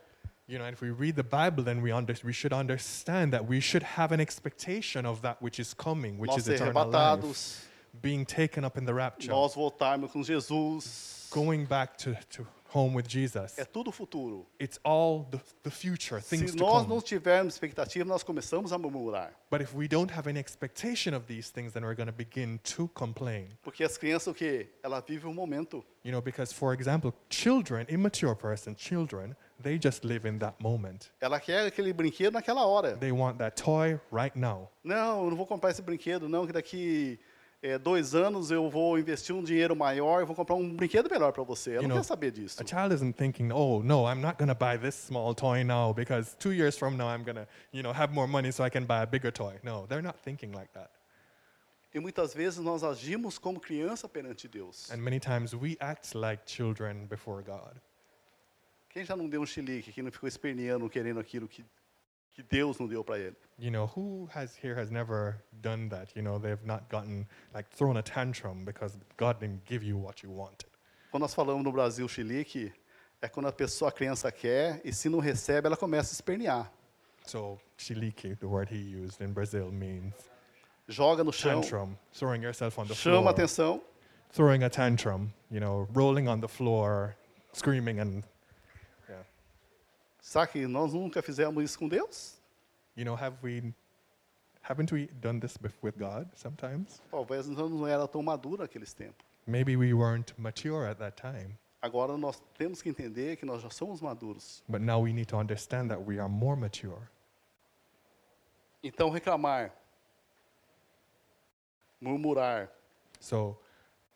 [SPEAKER 2] You know, and if we read the Bible, then we, under, we should understand that we should have an expectation of that which is coming, which
[SPEAKER 1] Nós
[SPEAKER 2] is eternal life, being taken up in the rapture,
[SPEAKER 1] nós voltarmos com Jesus.
[SPEAKER 2] going back to, to home with Jesus.
[SPEAKER 1] É tudo futuro.
[SPEAKER 2] It's all the, the future, things
[SPEAKER 1] Se
[SPEAKER 2] to
[SPEAKER 1] nós
[SPEAKER 2] come.
[SPEAKER 1] não tivermos expectativa, nós começamos a murmurar.
[SPEAKER 2] But if we don't have any expectation of these things, then we're going to begin to complain.
[SPEAKER 1] Porque as crianças, o quê? Ela vive um momento.
[SPEAKER 2] You know, because for example, children, immature person, children, they just live in that moment.
[SPEAKER 1] Ela quer aquele brinquedo naquela hora.
[SPEAKER 2] They want that toy right now.
[SPEAKER 1] Não, eu não vou comprar esse brinquedo, não, que daqui eh, dois anos eu vou investir um dinheiro maior e vou comprar um brinquedo melhor para você. Ela
[SPEAKER 2] You
[SPEAKER 1] não
[SPEAKER 2] know,
[SPEAKER 1] quer saber disso.
[SPEAKER 2] A child isn't thinking, "Oh, no, I'm not going to buy this small toy now because 2 years from now I'm going to, you know, have more money so I can buy a bigger toy." No, they're not thinking like that.
[SPEAKER 1] E muitas vezes nós agimos como criança perante Deus.
[SPEAKER 2] And many times we act like children before God.
[SPEAKER 1] Quem já não deu um chilique, quem não ficou esperneando querendo aquilo que, que Deus não deu para ele?
[SPEAKER 2] You know, who has here has never done that? You know, they've not gotten like thrown a tantrum because God didn't give you what you wanted.
[SPEAKER 1] Quando nós falamos no Brasil chilique, é quando a pessoa, a criança quer e se não recebe, ela começa a espernear.
[SPEAKER 2] So, chiliki, the word he used in Brazil, means
[SPEAKER 1] Joga no chão,
[SPEAKER 2] tantrum, throwing yourself on the
[SPEAKER 1] chama
[SPEAKER 2] floor,
[SPEAKER 1] atenção,
[SPEAKER 2] throwing a tantrum, you know, rolling on the floor, screaming, and.
[SPEAKER 1] Sabe que nós nunca fizemos isso com Deus?
[SPEAKER 2] You know, have we, haven't we done this with God sometimes?
[SPEAKER 1] Talvez nós não era tão maduro naqueles tempos.
[SPEAKER 2] Maybe we weren't mature at that time,
[SPEAKER 1] Agora nós temos que entender que nós já somos maduros.
[SPEAKER 2] but now we need to understand that we are more mature.
[SPEAKER 1] Então reclamar, murmurar,
[SPEAKER 2] So,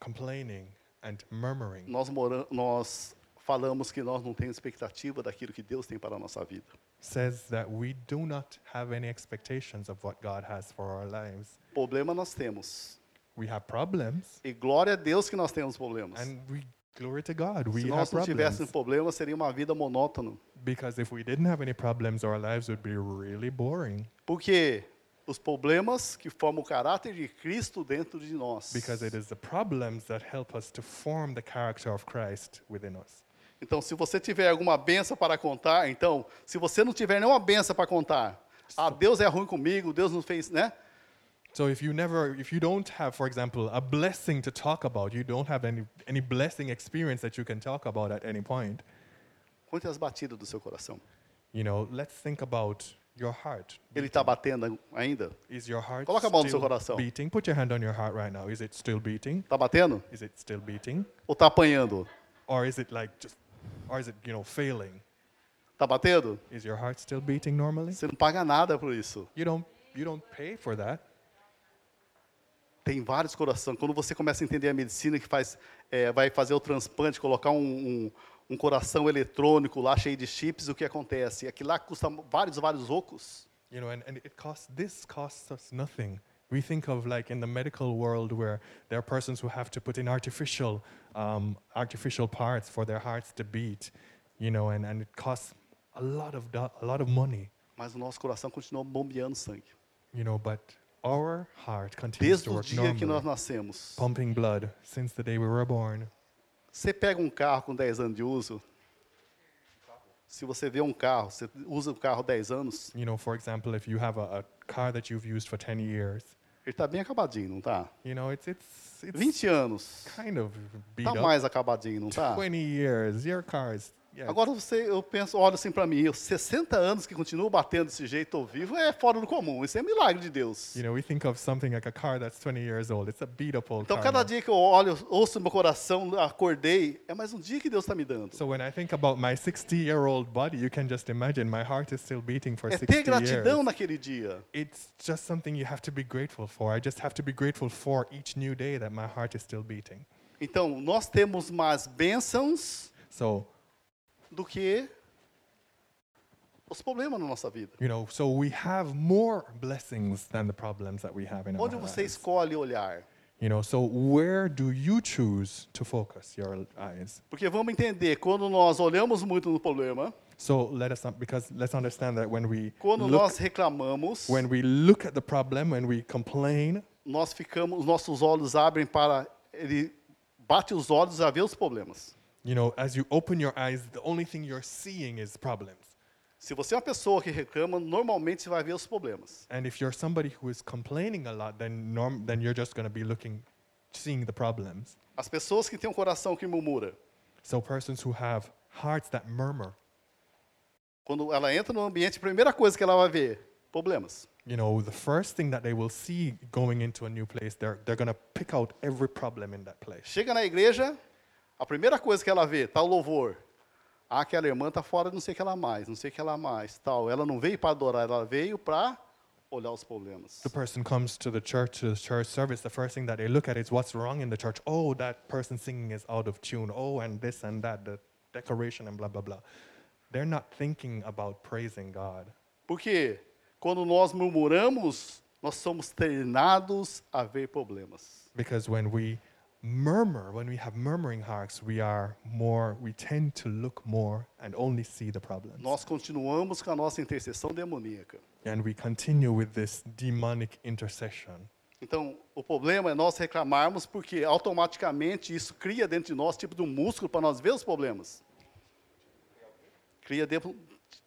[SPEAKER 2] complaining and murmuring
[SPEAKER 1] nós, nós falamos que nós não temos expectativa daquilo que Deus tem para a nossa vida.
[SPEAKER 2] says that we do not have any expectations of what God has for our lives.
[SPEAKER 1] Problema nós temos.
[SPEAKER 2] We have problems,
[SPEAKER 1] E glória a Deus que nós temos problemas.
[SPEAKER 2] and we glory to God, we
[SPEAKER 1] Se
[SPEAKER 2] have
[SPEAKER 1] nós não tivéssemos
[SPEAKER 2] problems.
[SPEAKER 1] problemas, seria uma vida monótona.
[SPEAKER 2] Because if we didn't have any problems, our lives would be really boring.
[SPEAKER 1] Porque os problemas que formam o caráter de Cristo dentro de nós.
[SPEAKER 2] Because it is the problems that help us to form the character of Christ within us.
[SPEAKER 1] Então, se você tiver alguma benção para contar, então, se você não tiver nenhuma benção para contar, ah, Deus é ruim comigo, Deus não fez, né?
[SPEAKER 2] So if you never, if you don't have, for example, a blessing to talk about, you don't have any, any blessing experience that you can talk about at any point,
[SPEAKER 1] Conte as batidas do seu coração.
[SPEAKER 2] you know, let's think about your heart.
[SPEAKER 1] Ele está batendo ainda?
[SPEAKER 2] Is your heart
[SPEAKER 1] Coloca a mão no seu
[SPEAKER 2] still
[SPEAKER 1] coração.
[SPEAKER 2] beating? Put your hand on your heart right now. Is it still beating?
[SPEAKER 1] Está batendo?
[SPEAKER 2] Is it still beating?
[SPEAKER 1] Ou está apanhando?
[SPEAKER 2] Or is it like just, or is it, you know, failing?
[SPEAKER 1] Está batendo?
[SPEAKER 2] Is your heart still beating normally?
[SPEAKER 1] Você não paga nada por isso.
[SPEAKER 2] You don't, you don't pay for that.
[SPEAKER 1] tem vários corações. Quando você começa a entender a medicina que faz, é, vai fazer o transplante, colocar um, um, um coração eletrônico lá cheio de chips, o que acontece? Aquilo lá custa vários, vários ocos.
[SPEAKER 2] You know, and, and it costs, this costs us nothing. We think of like in the medical world where there are persons who have to put in artificial, um, artificial parts for their hearts to beat, you know, and, and it costs a lot of, do- a lot of money,
[SPEAKER 1] Mas o nosso coração continua bombeando sangue.
[SPEAKER 2] you know, but our heart continues
[SPEAKER 1] Desde
[SPEAKER 2] to
[SPEAKER 1] o
[SPEAKER 2] work
[SPEAKER 1] dia que nós nascemos.
[SPEAKER 2] pumping blood since the day we were born.
[SPEAKER 1] Você pega um carro com 10 anos de uso, se você vê um carro, você usa o carro 10 anos,
[SPEAKER 2] You know, for example, if you have a, a car that you've used for 10 years,
[SPEAKER 1] ele está bem acabadinho, não está?
[SPEAKER 2] you know, it's, it's, it's
[SPEAKER 1] 20 anos,
[SPEAKER 2] kind of beat
[SPEAKER 1] está
[SPEAKER 2] up.
[SPEAKER 1] mais acabadinho, não está?
[SPEAKER 2] 20 years, your car is, yeah,
[SPEAKER 1] Agora você, eu penso, olho assim para mim, eu 60 anos que continuo batendo desse jeito ou vivo, é fora do comum, isso é milagre de Deus.
[SPEAKER 2] You know, we think of something like a car that's 20 years old. It's a
[SPEAKER 1] Então cada dia que eu olho, ouço meu coração, acordei, é mais um dia que Deus está me dando.
[SPEAKER 2] So when I think about my 60 year old body, you can just imagine my heart is still beating for
[SPEAKER 1] É
[SPEAKER 2] 60
[SPEAKER 1] ter gratidão
[SPEAKER 2] years.
[SPEAKER 1] naquele dia.
[SPEAKER 2] It's just something you have to be grateful for. I just have to be grateful for each new day that my heart is still beating.
[SPEAKER 1] Então, nós temos mais bênçãos
[SPEAKER 2] So,
[SPEAKER 1] do que os problemas na nossa vida.
[SPEAKER 2] you know, so we have more blessings than the problems that we have in our
[SPEAKER 1] Onde você
[SPEAKER 2] lives.
[SPEAKER 1] escolhe olhar?
[SPEAKER 2] You know, so where do you choose to focus your eyes?
[SPEAKER 1] Porque vamos entender, quando nós olhamos muito no problema,
[SPEAKER 2] So let us because let's understand that when we
[SPEAKER 1] quando
[SPEAKER 2] look
[SPEAKER 1] nós reclamamos,
[SPEAKER 2] when we look at the problem, when we complain,
[SPEAKER 1] nós ficamos, os nossos olhos abrem para ele bate os olhos a ver os problemas.
[SPEAKER 2] You know, as you open your eyes, the only thing you're seeing is problems.
[SPEAKER 1] Se você é uma pessoa que reclama, normalmente você vai ver os problemas.
[SPEAKER 2] And if you're somebody who is complaining a lot, then norm, then you're just going to be looking, seeing the problems.
[SPEAKER 1] As pessoas que têm um coração que murmura,
[SPEAKER 2] So persons who have hearts that murmur,
[SPEAKER 1] quando ela entra no ambiente, a primeira coisa que ela vai ver, problemas.
[SPEAKER 2] you know, the first thing that they will see going into a new place, they're they're going to pick out every problem in that place.
[SPEAKER 1] Chega na igreja, a primeira coisa que ela vê, tá o louvor. Ah, aquela irmã tá fora, não sei o que ela mais, não sei o que ela mais, tal. Ela não veio para adorar, ela veio para olhar os problemas.
[SPEAKER 2] The person comes to the church, to the church service, the first thing that they look at is what's wrong in the church. Oh, that person singing is out of tune. Oh, and this and that, the decoration and blah, blah, blah. They're not thinking about praising God.
[SPEAKER 1] Porque quando nós murmuramos, nós somos treinados a ver problemas.
[SPEAKER 2] Because when we murmur, when we have murmuring hearts, we are more, we tend to look more and only see the problems.
[SPEAKER 1] Nós continuamos com a nossa intercessão demoníaca.
[SPEAKER 2] And we continue with this demonic intercession.
[SPEAKER 1] Então, o problema é nós reclamarmos porque automaticamente isso cria dentro de nós tipo de um músculo para nós ver os problemas. Cria dentro,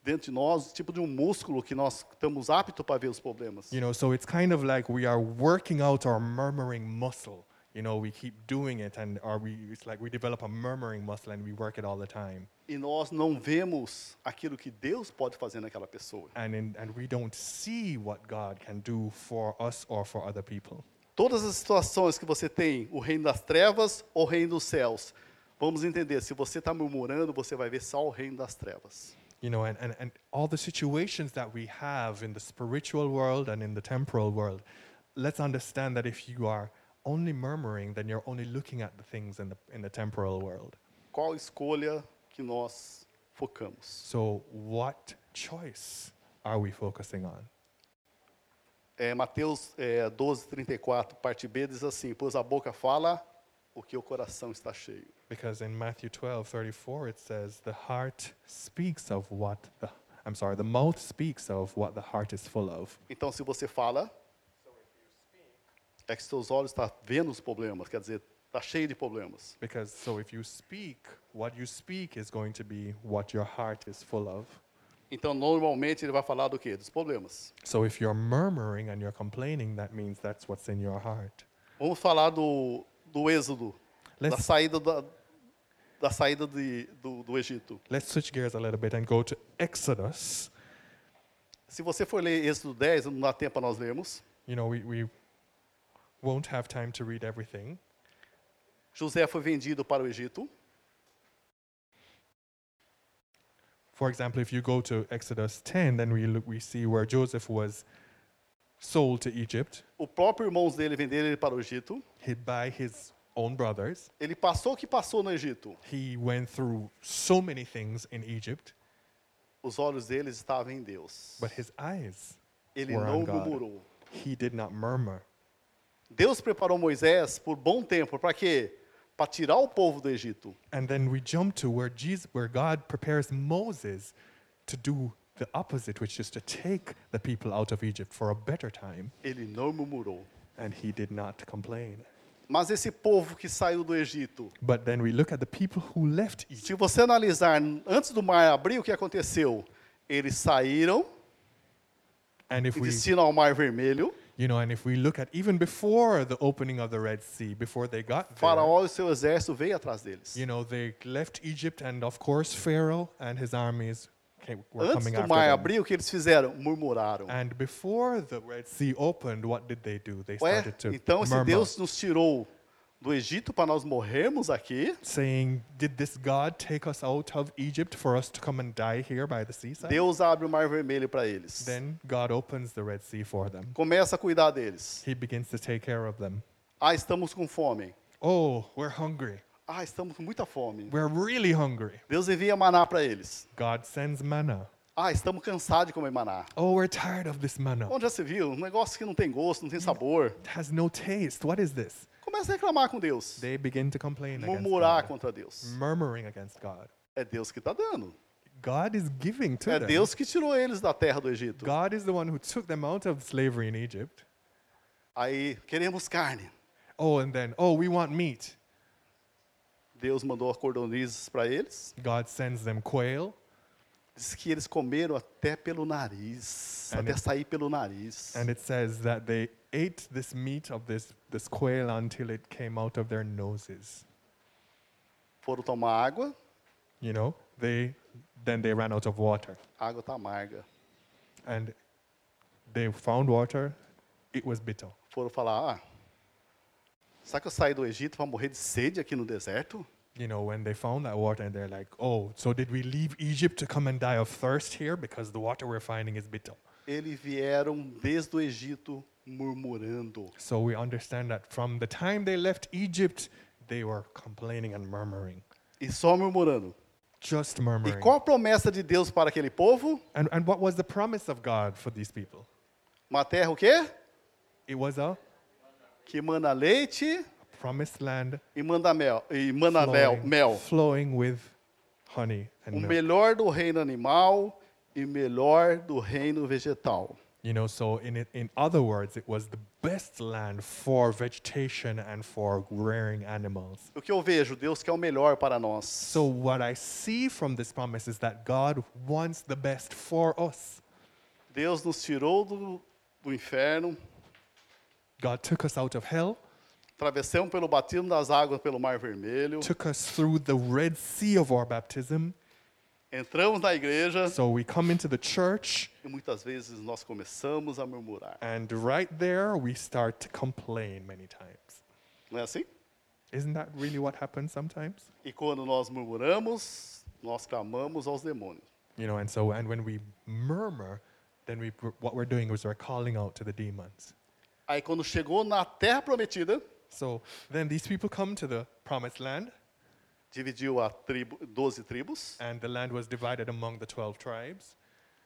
[SPEAKER 1] dentro de nós tipo de um músculo que nós estamos aptos para ver os problemas.
[SPEAKER 2] You know, so it's kind of like we are working out our murmuring muscle. You know, we keep doing it, and or we it's like we develop a murmuring muscle and we work it all the time.
[SPEAKER 1] E nós não vemos aquilo que Deus pode fazer naquela pessoa.
[SPEAKER 2] And in, and we don't see what God can do for us or for other people.
[SPEAKER 1] Todas as situações que você tem, o reino das trevas ou o reino dos céus, vamos entender, se você está murmurando, você vai ver só o reino das trevas.
[SPEAKER 2] You know, and, and, and all the situations that we have in the spiritual world and in the temporal world, let's understand that if you are only murmuring, then you're only looking at the things in the, in the temporal world.
[SPEAKER 1] Qual escolha que nós focamos?
[SPEAKER 2] So, what choice are we focusing on?
[SPEAKER 1] É, Mateus é, 12, 34, parte B, diz assim: Pois a boca fala o que o coração está cheio.
[SPEAKER 2] Because in Matthew 12, 34, it says, the heart speaks of what the, I'm sorry, the mouth speaks of what the heart is full of.
[SPEAKER 1] Então, se você fala, é que seus olhos estão vendo os problemas, quer dizer, está cheio de problemas.
[SPEAKER 2] Because so if you speak, what you speak is going to be what your heart is full of.
[SPEAKER 1] Então, normalmente, ele vai falar do quê? Dos problemas.
[SPEAKER 2] So if you're murmuring and you're complaining, that means that's what's in your heart.
[SPEAKER 1] Vamos falar do, do êxodo, da
[SPEAKER 2] Let's,
[SPEAKER 1] saída, da, da saída de, do, do Egito.
[SPEAKER 2] let's switch gears a little bit and go to Exodus.
[SPEAKER 1] Se você for ler Êxodo 10, não dá tempo para nós lermos.
[SPEAKER 2] You know, we, we won't have time to read everything.
[SPEAKER 1] José foi vendido para o Egito.
[SPEAKER 2] For example, if you go to Exodus 10, then we, look, we see where Joseph was sold to Egypt,
[SPEAKER 1] O próprio irmãos dele venderam ele para o Egito.
[SPEAKER 2] he by his own brothers.
[SPEAKER 1] Ele passou o que passou no Egito.
[SPEAKER 2] He went through so many things in Egypt,
[SPEAKER 1] Os olhos deles estavam em Deus.
[SPEAKER 2] but his eyes
[SPEAKER 1] Ele
[SPEAKER 2] were
[SPEAKER 1] não
[SPEAKER 2] on God.
[SPEAKER 1] murmurou.
[SPEAKER 2] He did not murmur.
[SPEAKER 1] Deus preparou Moisés por bom tempo. Para quê? Para tirar o povo do Egito.
[SPEAKER 2] And then we jump to where Jesus, where God prepares Moses to do the opposite, which is to take the people out of Egypt for a better time,
[SPEAKER 1] Ele não murmurou.
[SPEAKER 2] and he did not complain.
[SPEAKER 1] Mas esse povo que saiu do Egito,
[SPEAKER 2] But then we look at the people who left Egypt.
[SPEAKER 1] se você analisar antes do mar abrir, o que aconteceu? Eles saíram
[SPEAKER 2] And if we,
[SPEAKER 1] destino ao Mar Vermelho.
[SPEAKER 2] You know, and if we look at even before the opening of the Red Sea, before they got there,
[SPEAKER 1] Faraó e seu exército veio atrás deles.
[SPEAKER 2] you know, they left Egypt, and of course Pharaoh and his armies came, were
[SPEAKER 1] Antes
[SPEAKER 2] coming
[SPEAKER 1] do
[SPEAKER 2] after
[SPEAKER 1] mar
[SPEAKER 2] them.
[SPEAKER 1] abrir, o que eles fizeram? Murmuraram.
[SPEAKER 2] And before the Red Sea opened, what did they do? They
[SPEAKER 1] Ué,
[SPEAKER 2] started to
[SPEAKER 1] então se
[SPEAKER 2] murmur,
[SPEAKER 1] Deus nos tirou do Egito para nós morrermos aqui,
[SPEAKER 2] saying, "Did this God take us out of Egypt for us to come and die here by the seaside?"
[SPEAKER 1] Deus abre o Mar Vermelho para eles.
[SPEAKER 2] Then God opens the Red Sea for them.
[SPEAKER 1] Começa a cuidar deles.
[SPEAKER 2] He begins to take care of them.
[SPEAKER 1] Ah, estamos com fome.
[SPEAKER 2] Oh, we're hungry.
[SPEAKER 1] Ah, estamos com muita fome.
[SPEAKER 2] We're really hungry.
[SPEAKER 1] Deus envia maná para eles.
[SPEAKER 2] God sends manna.
[SPEAKER 1] Ah, estamos cansados de comer maná.
[SPEAKER 2] Oh, we're tired of this manna.
[SPEAKER 1] Onde já se viu? Um negócio que não tem gosto, não tem sabor.
[SPEAKER 2] It has no taste. What is this?
[SPEAKER 1] Começa a reclamar com Deus.
[SPEAKER 2] They begin to complain
[SPEAKER 1] Murmurar contra Deus.
[SPEAKER 2] murmuring against God.
[SPEAKER 1] É Deus que está dando.
[SPEAKER 2] God is giving to
[SPEAKER 1] É
[SPEAKER 2] them.
[SPEAKER 1] Deus que tirou eles da terra do Egito.
[SPEAKER 2] God is the one who took them out of slavery in Egypt.
[SPEAKER 1] Aí, queremos carne.
[SPEAKER 2] Oh, and then, oh, we want meat.
[SPEAKER 1] Deus mandou cordonizes para eles.
[SPEAKER 2] God sends them quail,
[SPEAKER 1] Diz que eles comeram até pelo nariz.
[SPEAKER 2] And
[SPEAKER 1] até
[SPEAKER 2] it-
[SPEAKER 1] sair pelo nariz.
[SPEAKER 2] and it says that they ate this meat of this, this quail until it came out of their noses.
[SPEAKER 1] Foram tomar água.
[SPEAKER 2] You know, they then they ran out of water,
[SPEAKER 1] A água tá amarga.
[SPEAKER 2] and they found water. It was bitter.
[SPEAKER 1] Foram falar, ah, será que eu saí do Egito para morrer de sede aqui no deserto?
[SPEAKER 2] You know, when they found that water, and they're like, "Oh, so did we leave Egypt to come and die of thirst here because the water we're finding is bitter?"
[SPEAKER 1] Eles vieram desde o Egito murmurando.
[SPEAKER 2] So we understand that from the time they left Egypt, they were complaining and murmuring,
[SPEAKER 1] E só murmurando.
[SPEAKER 2] just
[SPEAKER 1] E
[SPEAKER 2] murmuring.
[SPEAKER 1] qual a promessa de Deus para aquele povo?
[SPEAKER 2] And, and what was the promise of God for these people?
[SPEAKER 1] Uma terra o quê?
[SPEAKER 2] It was a
[SPEAKER 1] Que manda leite
[SPEAKER 2] promised land
[SPEAKER 1] e manda mel. E manda
[SPEAKER 2] flowing,
[SPEAKER 1] mel.
[SPEAKER 2] flowing with honey and
[SPEAKER 1] O
[SPEAKER 2] milk.
[SPEAKER 1] melhor do reino animal e melhor do reino vegetal.
[SPEAKER 2] You know, so in it, in other words, it was the best land for vegetation and for rearing animals.
[SPEAKER 1] O que eu vejo? Deus quer o melhor para nós.
[SPEAKER 2] So what I see from this promise is that God wants the best for us.
[SPEAKER 1] Deus nos tirou do, do inferno,
[SPEAKER 2] God took us out of hell,
[SPEAKER 1] atravessamos pelo batismo das águas pelo Mar Vermelho,
[SPEAKER 2] took us through the Red Sea of our baptism.
[SPEAKER 1] Entramos na igreja
[SPEAKER 2] So we come into the church,
[SPEAKER 1] e muitas vezes nós começamos a murmurar.
[SPEAKER 2] and right there we start to complain many times.
[SPEAKER 1] Não é assim?
[SPEAKER 2] Isn't that really what happens sometimes?
[SPEAKER 1] E quando nós murmuramos, nós clamamos aos demônios.
[SPEAKER 2] You know, and so and when we murmur, then we what we're doing is we're calling out to the demons.
[SPEAKER 1] Aí quando chegou na terra prometida,
[SPEAKER 2] So then these people come to the promised land,
[SPEAKER 1] dividiu a tribo, 12 tribos,
[SPEAKER 2] and the land was divided among the 12 tribes.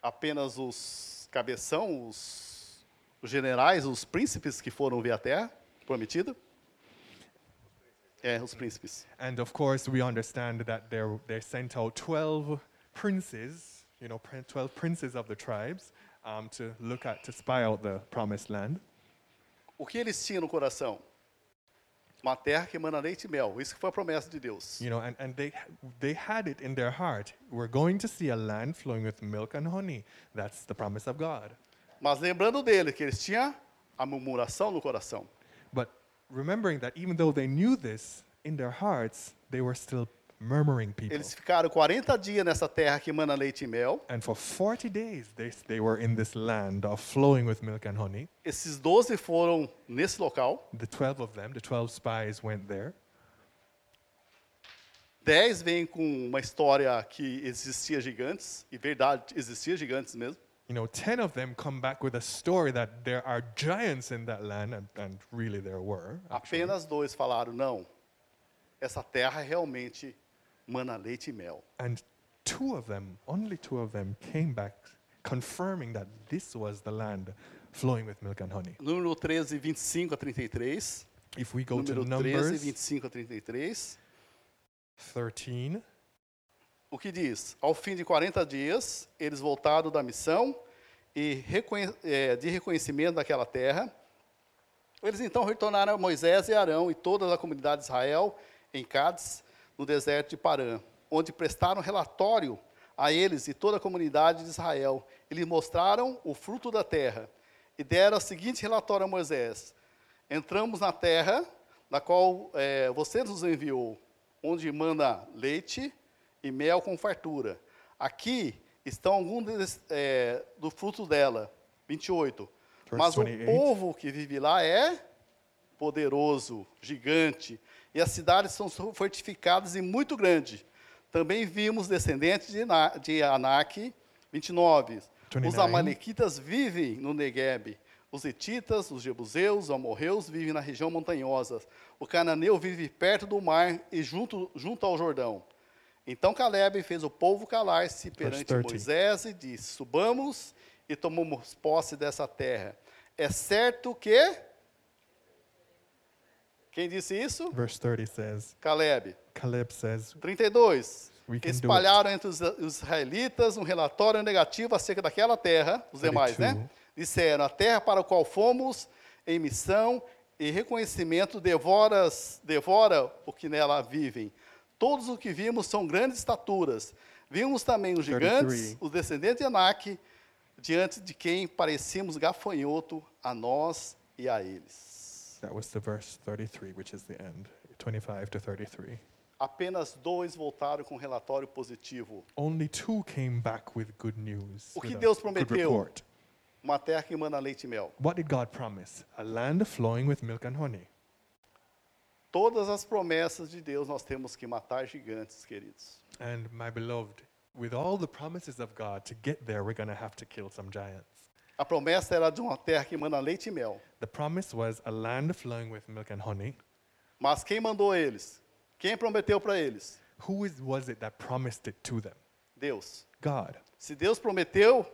[SPEAKER 1] apenas os cabeção, os, os generais, os príncipes que foram ver a terra prometida. É, os príncipes.
[SPEAKER 2] And of course, we understand that they're, they sent out 12 princes, you know, prin- 12 princes of the tribes um, to look at, to spy out the promised land.
[SPEAKER 1] O que eles tinham no coração? Uma terra que emana leite e mel. Isso que foi a promessa de Deus.
[SPEAKER 2] You know, and, and they, they had it in their heart. We're going to see a land flowing with milk and honey. That's the promise of God.
[SPEAKER 1] Mas lembrando dele que eles tinham a murmuração no coração.
[SPEAKER 2] But remembering that even though they knew this in their hearts, they were still murmuring people.
[SPEAKER 1] Eles ficaram 40 dias nessa terra que emana leite e mel.
[SPEAKER 2] And for 40 days, they, they were in this land of flowing with milk and honey.
[SPEAKER 1] Esses 12 foram nesse local.
[SPEAKER 2] The 12 of them, the 12 spies went there.
[SPEAKER 1] 10 vêm com uma história que existia gigantes, e verdade, existia gigantes mesmo.
[SPEAKER 2] you know, 10 of them come back with a story that there are giants in that land, and, and really there were. actually.
[SPEAKER 1] Apenas dois falaram: não, essa terra realmente mana leite e mel.
[SPEAKER 2] And two of them, only two of them, came back confirming that this was the land flowing with milk and honey.
[SPEAKER 1] Número 13, 25 a 33.
[SPEAKER 2] If we go to
[SPEAKER 1] Número 13,
[SPEAKER 2] Numbers
[SPEAKER 1] 25 a 33.
[SPEAKER 2] 13,
[SPEAKER 1] O que diz? Ao fim de 40 dias, eles voltaram da missão e eh, de reconhecimento daquela terra. Eles então retornaram a Moisés e Arão e toda a comunidade de Israel em Cádiz, no deserto de Parã, onde prestaram relatório a eles e toda a comunidade de Israel. E lhes mostraram o fruto da terra e deram o seguinte relatório a Moisés: Entramos na terra da qual eh, você nos enviou, onde manda leite e mel com fartura. Aqui estão alguns deles, eh, do fruto dela. 28.
[SPEAKER 2] Verse
[SPEAKER 1] Mas o
[SPEAKER 2] 28.
[SPEAKER 1] povo que vive lá é poderoso, gigante, e as cidades são fortificadas e muito grandes. Também vimos descendentes de, Na- de Anak, 29. Os
[SPEAKER 2] 29.
[SPEAKER 1] amalequitas vivem no Negueb. Os hetitas, os jebuseus, os amorreus vivem na região montanhosa. O cananeu vive perto do mar e junto, junto ao Jordão. Então Caleb fez o povo calar-se perante
[SPEAKER 2] 30.
[SPEAKER 1] Moisés e disse: Subamos e tomamos posse dessa terra. É certo que. Quem disse isso?
[SPEAKER 2] verse 30 says,
[SPEAKER 1] Caleb.
[SPEAKER 2] Caleb says,
[SPEAKER 1] 32.
[SPEAKER 2] We can do
[SPEAKER 1] Espalharam entre os israelitas um relatório negativo acerca daquela terra, os demais, né?
[SPEAKER 2] 32.
[SPEAKER 1] Disseram: a terra para a qual fomos em missão e reconhecimento devoras, devora o que nela vivem. Todos os que vimos são grandes estaturas. Vimos também os gigantes,
[SPEAKER 2] 33.
[SPEAKER 1] os descendentes de Anak, diante de quem parecíamos gafanhoto a nós e a eles.
[SPEAKER 2] That was the verse 33, which is the end, 25 to 33.
[SPEAKER 1] Apenas dois voltaram com relatório positivo.
[SPEAKER 2] Only two came back with good news.
[SPEAKER 1] O que
[SPEAKER 2] with a
[SPEAKER 1] Deus
[SPEAKER 2] good
[SPEAKER 1] prometeu?
[SPEAKER 2] report.
[SPEAKER 1] Uma terra que manda leite e mel.
[SPEAKER 2] What did God promise? A land flowing with milk and honey.
[SPEAKER 1] Todas as promessas de Deus nós temos que matar gigantes, queridos.
[SPEAKER 2] And my beloved, with all the promises of God, to get there, we're going to have to kill some giants.
[SPEAKER 1] A promessa era de uma terra que manda leite e mel.
[SPEAKER 2] The promise was a land flowing with milk and honey.
[SPEAKER 1] Mas quem mandou eles? Quem prometeu para eles?
[SPEAKER 2] Who is, was it that promised it to them?
[SPEAKER 1] Deus.
[SPEAKER 2] God.
[SPEAKER 1] Se Deus prometeu,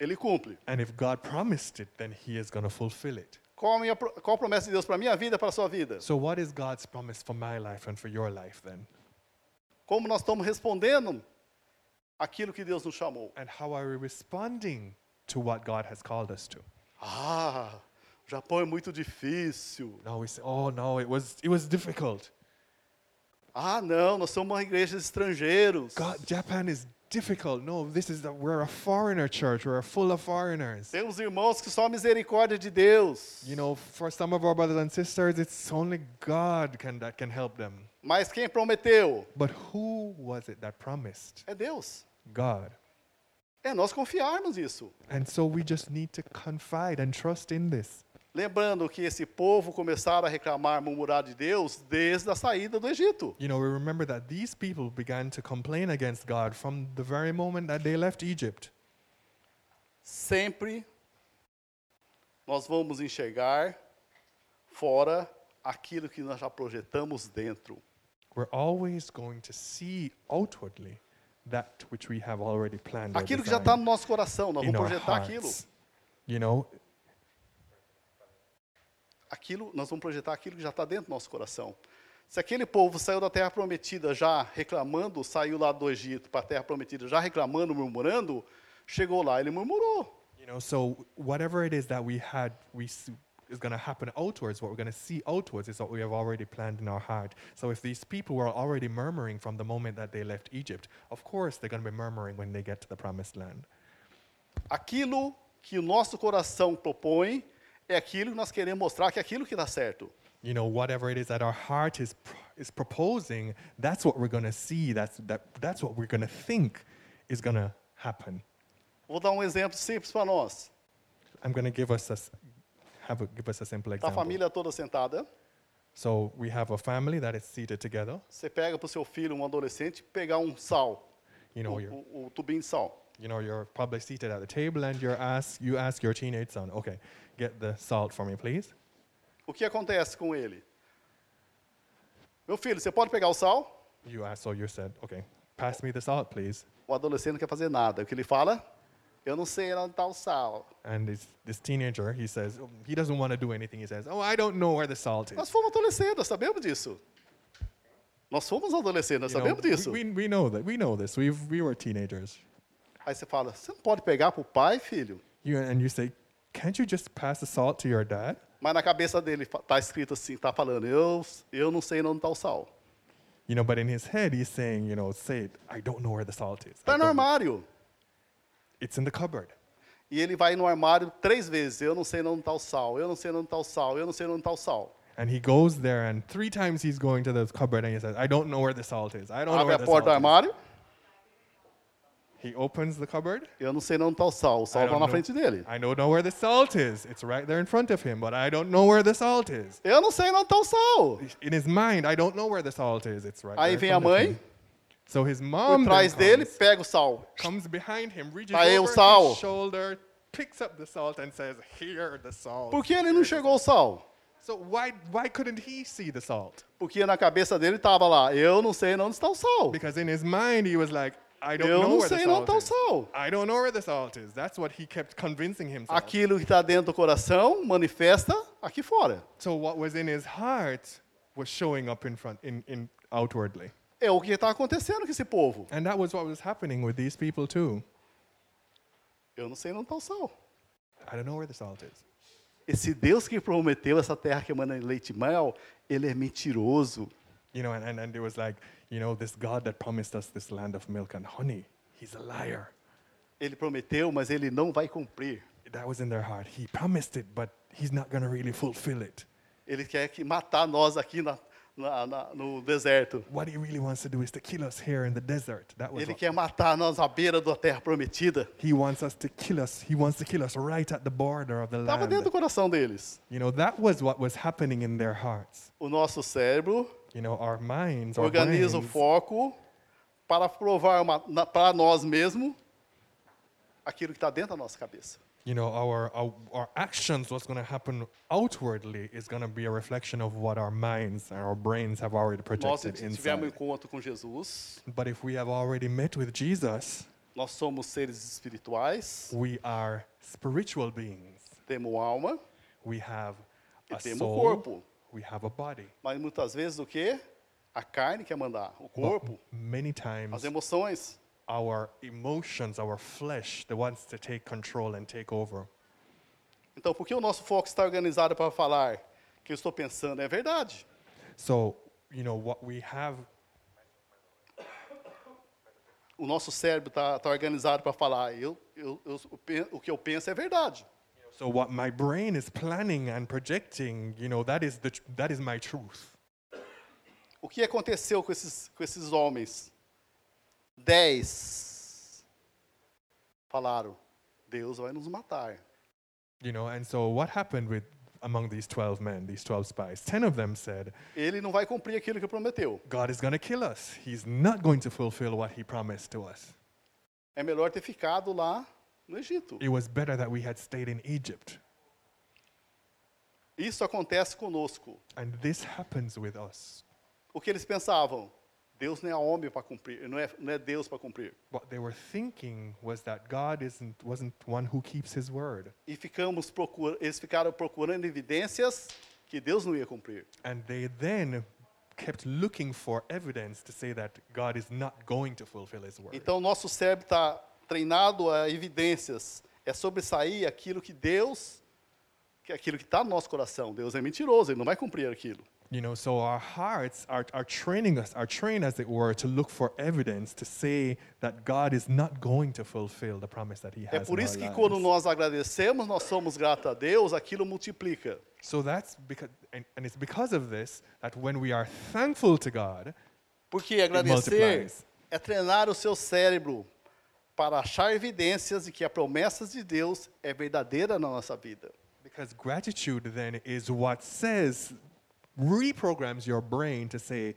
[SPEAKER 1] ele cumpre.
[SPEAKER 2] And if God promised it, then He is going to fulfill it.
[SPEAKER 1] Qual a, minha, qual a promessa de Deus para minha vida e para a sua vida?
[SPEAKER 2] So, what is God's promise for my life and for your life then?
[SPEAKER 1] Como nós estamos respondendo aquilo que Deus nos chamou?
[SPEAKER 2] And how are we responding to what God has called us to?
[SPEAKER 1] Ah, Japão é muito difícil.
[SPEAKER 2] Now we say, oh no, it was, it was difficult.
[SPEAKER 1] Ah, não, nós somos uma igreja de estrangeiros.
[SPEAKER 2] God, Japan is difficult. No, this is, the, we're a foreigner church. We're full of foreigners.
[SPEAKER 1] Temos irmãos que só a misericórdia de Deus.
[SPEAKER 2] You know, for some of our brothers and sisters, it's only God can, that can help them.
[SPEAKER 1] Mas quem prometeu?
[SPEAKER 2] But who was it that promised?
[SPEAKER 1] É Deus.
[SPEAKER 2] God.
[SPEAKER 1] É nós confiarmos nisso.
[SPEAKER 2] And so we just need to confide and trust in this.
[SPEAKER 1] Lembrando que esse povo começaram a reclamar, murmurar de Deus desde a saída do Egito.
[SPEAKER 2] You know, we remember that these people began to complain against God from the very moment that they left Egypt.
[SPEAKER 1] Sempre nós vamos enxergar fora aquilo que nós já projetamos dentro.
[SPEAKER 2] We're always going to see outwardly that which we have already planned.
[SPEAKER 1] Aquilo que já está no nosso coração, nós vamos projetar aquilo.
[SPEAKER 2] You know,
[SPEAKER 1] Aquilo, nós vamos projetar aquilo que já está dentro do nosso coração. Se aquele povo saiu da terra prometida já reclamando, saiu lá do Egito para a terra prometida já reclamando, murmurando, chegou lá, ele murmurou.
[SPEAKER 2] You know, so whatever it is that we had, we is going to happen outwards. What we're going to see outwards is what we have already planned in our heart. So if these people were already murmuring from the moment that they left Egypt, of course they're going to be murmuring when they get to the promised land.
[SPEAKER 1] Aquilo que o nosso coração propõe é aquilo que nós queremos mostrar que é aquilo que dá certo.
[SPEAKER 2] You know, whatever it is that our heart is is proposing, that's what we're going to see. That's that that's what we're going to think is going to happen.
[SPEAKER 1] Vou dar um exemplo simples para nós.
[SPEAKER 2] I'm going to give us a have a, give us a simple
[SPEAKER 1] A
[SPEAKER 2] example.
[SPEAKER 1] família toda sentada,
[SPEAKER 2] So we have a family that is seated together.
[SPEAKER 1] você pega para o seu filho, um adolescente, pegar um sal,
[SPEAKER 2] You know,
[SPEAKER 1] o,
[SPEAKER 2] your
[SPEAKER 1] o- o tubinho de sal.
[SPEAKER 2] you know, you're probably seated at the table and you're asked, you ask your teenage son, okay, get the salt for me, please.
[SPEAKER 1] O que acontece com ele? Meu filho, você pode pegar o sal?
[SPEAKER 2] You ask, so you said, okay, pass me the salt, please.
[SPEAKER 1] O adolescente não quer fazer nada. O que ele fala? Eu não sei onde está o sal.
[SPEAKER 2] And this, this teenager, he says, oh, he doesn't want to do anything. He says, oh, I don't know where the salt is.
[SPEAKER 1] Nós fomos adolescentes, nós sabemos disso. Nós fomos adolescentes, nós
[SPEAKER 2] You know,
[SPEAKER 1] sabemos disso.
[SPEAKER 2] we, we know that. We know this. we we were teenagers.
[SPEAKER 1] Aí você fala, você não pode pegar para o pai, filho?
[SPEAKER 2] You, and you say, can't you just pass the salt to your dad?
[SPEAKER 1] Mas na cabeça dele está escrito assim, está falando, eu, eu não sei onde está o sal.
[SPEAKER 2] You know, but in his head, he's saying, you know, say I don't know where the salt is.
[SPEAKER 1] Está no
[SPEAKER 2] don't know."
[SPEAKER 1] armário.
[SPEAKER 2] It's in the cupboard.
[SPEAKER 1] E ele vai no armário três vezes, eu não sei onde está o sal, eu não sei onde está o sal, eu não sei onde está o sal.
[SPEAKER 2] And he goes there, and three times he's going to the cupboard, and he says, I don't know where the salt is. I don't know
[SPEAKER 1] Abre
[SPEAKER 2] where
[SPEAKER 1] a
[SPEAKER 2] the
[SPEAKER 1] porta do
[SPEAKER 2] salt is. He opens the cupboard.
[SPEAKER 1] eu não sei onde está o sal, o
[SPEAKER 2] I
[SPEAKER 1] sal está
[SPEAKER 2] don't
[SPEAKER 1] na
[SPEAKER 2] know-
[SPEAKER 1] frente dele.
[SPEAKER 2] I don't know where the salt is. It's right there in front of him, but I don't know where the salt is.
[SPEAKER 1] Eu não sei onde está o sal.
[SPEAKER 2] In his mind, I don't know where the salt is. It's right
[SPEAKER 1] Aí
[SPEAKER 2] there
[SPEAKER 1] vem
[SPEAKER 2] in
[SPEAKER 1] a
[SPEAKER 2] front of
[SPEAKER 1] mãe,
[SPEAKER 2] him. So his
[SPEAKER 1] por
[SPEAKER 2] mom then
[SPEAKER 1] trás dele,
[SPEAKER 2] comes,
[SPEAKER 1] pega o sal.
[SPEAKER 2] comes behind him, reaches
[SPEAKER 1] Tá aí o sal.
[SPEAKER 2] his shoulder, picks up the salt, and says, "Here, the salt."
[SPEAKER 1] Por que ele não enxergou o sal?
[SPEAKER 2] So why why couldn't he see the salt?
[SPEAKER 1] Porque na cabeça dele estava lá, eu não sei onde está o sal.
[SPEAKER 2] Because in his mind, he was like, "I don't
[SPEAKER 1] Eu
[SPEAKER 2] know
[SPEAKER 1] não
[SPEAKER 2] where the
[SPEAKER 1] sei onde
[SPEAKER 2] salt
[SPEAKER 1] está o
[SPEAKER 2] is.
[SPEAKER 1] sal.
[SPEAKER 2] I don't know where the salt is." That's what he kept convincing himself.
[SPEAKER 1] Aquilo que está dentro do coração manifesta aqui fora.
[SPEAKER 2] So what was in his heart was showing up in front, in, in outwardly.
[SPEAKER 1] É o que está acontecendo com esse povo.
[SPEAKER 2] And that was what was happening with these people too.
[SPEAKER 1] Eu não sei onde está o sal.
[SPEAKER 2] I don't know where the salt is.
[SPEAKER 1] Esse Deus que prometeu essa terra que emana leite e mel, ele é mentiroso.
[SPEAKER 2] You know, and, and, and it was like, you know, this God that promised us this land of milk and honey, he's a liar.
[SPEAKER 1] Ele prometeu, mas ele não vai cumprir.
[SPEAKER 2] That was in their heart. He promised it, but he's not going to really fulfill it.
[SPEAKER 1] Ele quer que matar nós aqui na, na- na- no deserto.
[SPEAKER 2] What he really wants to do is to kill us here in the desert. That was
[SPEAKER 1] Ele
[SPEAKER 2] what-
[SPEAKER 1] quer matar nós à beira da terra prometida.
[SPEAKER 2] he wants us to kill us. He wants to kill us right at the border of the
[SPEAKER 1] Estava
[SPEAKER 2] land.
[SPEAKER 1] dentro do coração deles.
[SPEAKER 2] You know, that was what was happening in their hearts.
[SPEAKER 1] O nosso cérebro
[SPEAKER 2] You know, our minds, our
[SPEAKER 1] organiza o
[SPEAKER 2] brains,
[SPEAKER 1] foco para provar para nós mesmos aquilo que está dentro da nossa cabeça.
[SPEAKER 2] You know, our, our, our actions, what's going to happen outwardly is going to be a reflection of what our minds and our brains have already
[SPEAKER 1] Nós
[SPEAKER 2] projected
[SPEAKER 1] tivemos um
[SPEAKER 2] inside.
[SPEAKER 1] encontro com Jesus,
[SPEAKER 2] But if we have already met with Jesus,
[SPEAKER 1] nós somos seres espirituais,
[SPEAKER 2] we are spiritual beings.
[SPEAKER 1] temos alma,
[SPEAKER 2] We have
[SPEAKER 1] E
[SPEAKER 2] a
[SPEAKER 1] temos
[SPEAKER 2] soul,
[SPEAKER 1] corpo.
[SPEAKER 2] we have a body.
[SPEAKER 1] mas muitas vezes o quê? A carne quer mandar, o
[SPEAKER 2] But
[SPEAKER 1] corpo,
[SPEAKER 2] many times,
[SPEAKER 1] as emoções.
[SPEAKER 2] Our emotions, our flesh, the ones to take control and take over.
[SPEAKER 1] Então, por que o nosso foco está organizado para falar que eu estou pensando? É verdade.
[SPEAKER 2] So, you know, what we have
[SPEAKER 1] O nosso cérebro está está organizado para falar, eu, eu, eu, o que eu penso é verdade.
[SPEAKER 2] So what my brain is planning and projecting, you know, that is the that is my truth.
[SPEAKER 1] O que aconteceu com esses, com esses homens? Dez falaram, Deus vai nos matar.
[SPEAKER 2] You know, and so what happened with among these 12 men, these 12 spies? 10 of them said,
[SPEAKER 1] Ele não vai cumprir aquilo que prometeu.
[SPEAKER 2] God is going to kill us. He's not going to fulfill what he promised to us.
[SPEAKER 1] É melhor ter ficado lá no Egito.
[SPEAKER 2] It was better that we had stayed in Egypt.
[SPEAKER 1] Isso acontece conosco.
[SPEAKER 2] And this happens with us.
[SPEAKER 1] O que eles pensavam? Deus não é homem para cumprir, não é, não é Deus para cumprir.
[SPEAKER 2] What they were thinking was that God isn't wasn't one who keeps his word.
[SPEAKER 1] E ficamos procura, eles ficaram procurando evidências que Deus não ia cumprir.
[SPEAKER 2] And they then kept looking for evidence to say that God is not going to fulfill his word.
[SPEAKER 1] Então, nosso cérebro está treinado a evidências, é sobressair aquilo que Deus, que é aquilo que está no nosso coração. Deus é mentiroso, ele não vai cumprir aquilo.
[SPEAKER 2] You know, so our hearts are, are training us, are trained, as it were, to look for evidence to say that God is not going to fulfill the promise that He has.
[SPEAKER 1] É
[SPEAKER 2] por
[SPEAKER 1] isso que quando nós agradecemos, nós somos gratos a Deus, aquilo multiplica.
[SPEAKER 2] So that's because, and, and it's because of this that when we are thankful to God,
[SPEAKER 1] Porque agradecer é treinar o seu cérebro para achar evidências de que as promessas de Deus é verdadeira na nossa vida.
[SPEAKER 2] because gratitude then is what says, reprograms your brain to say,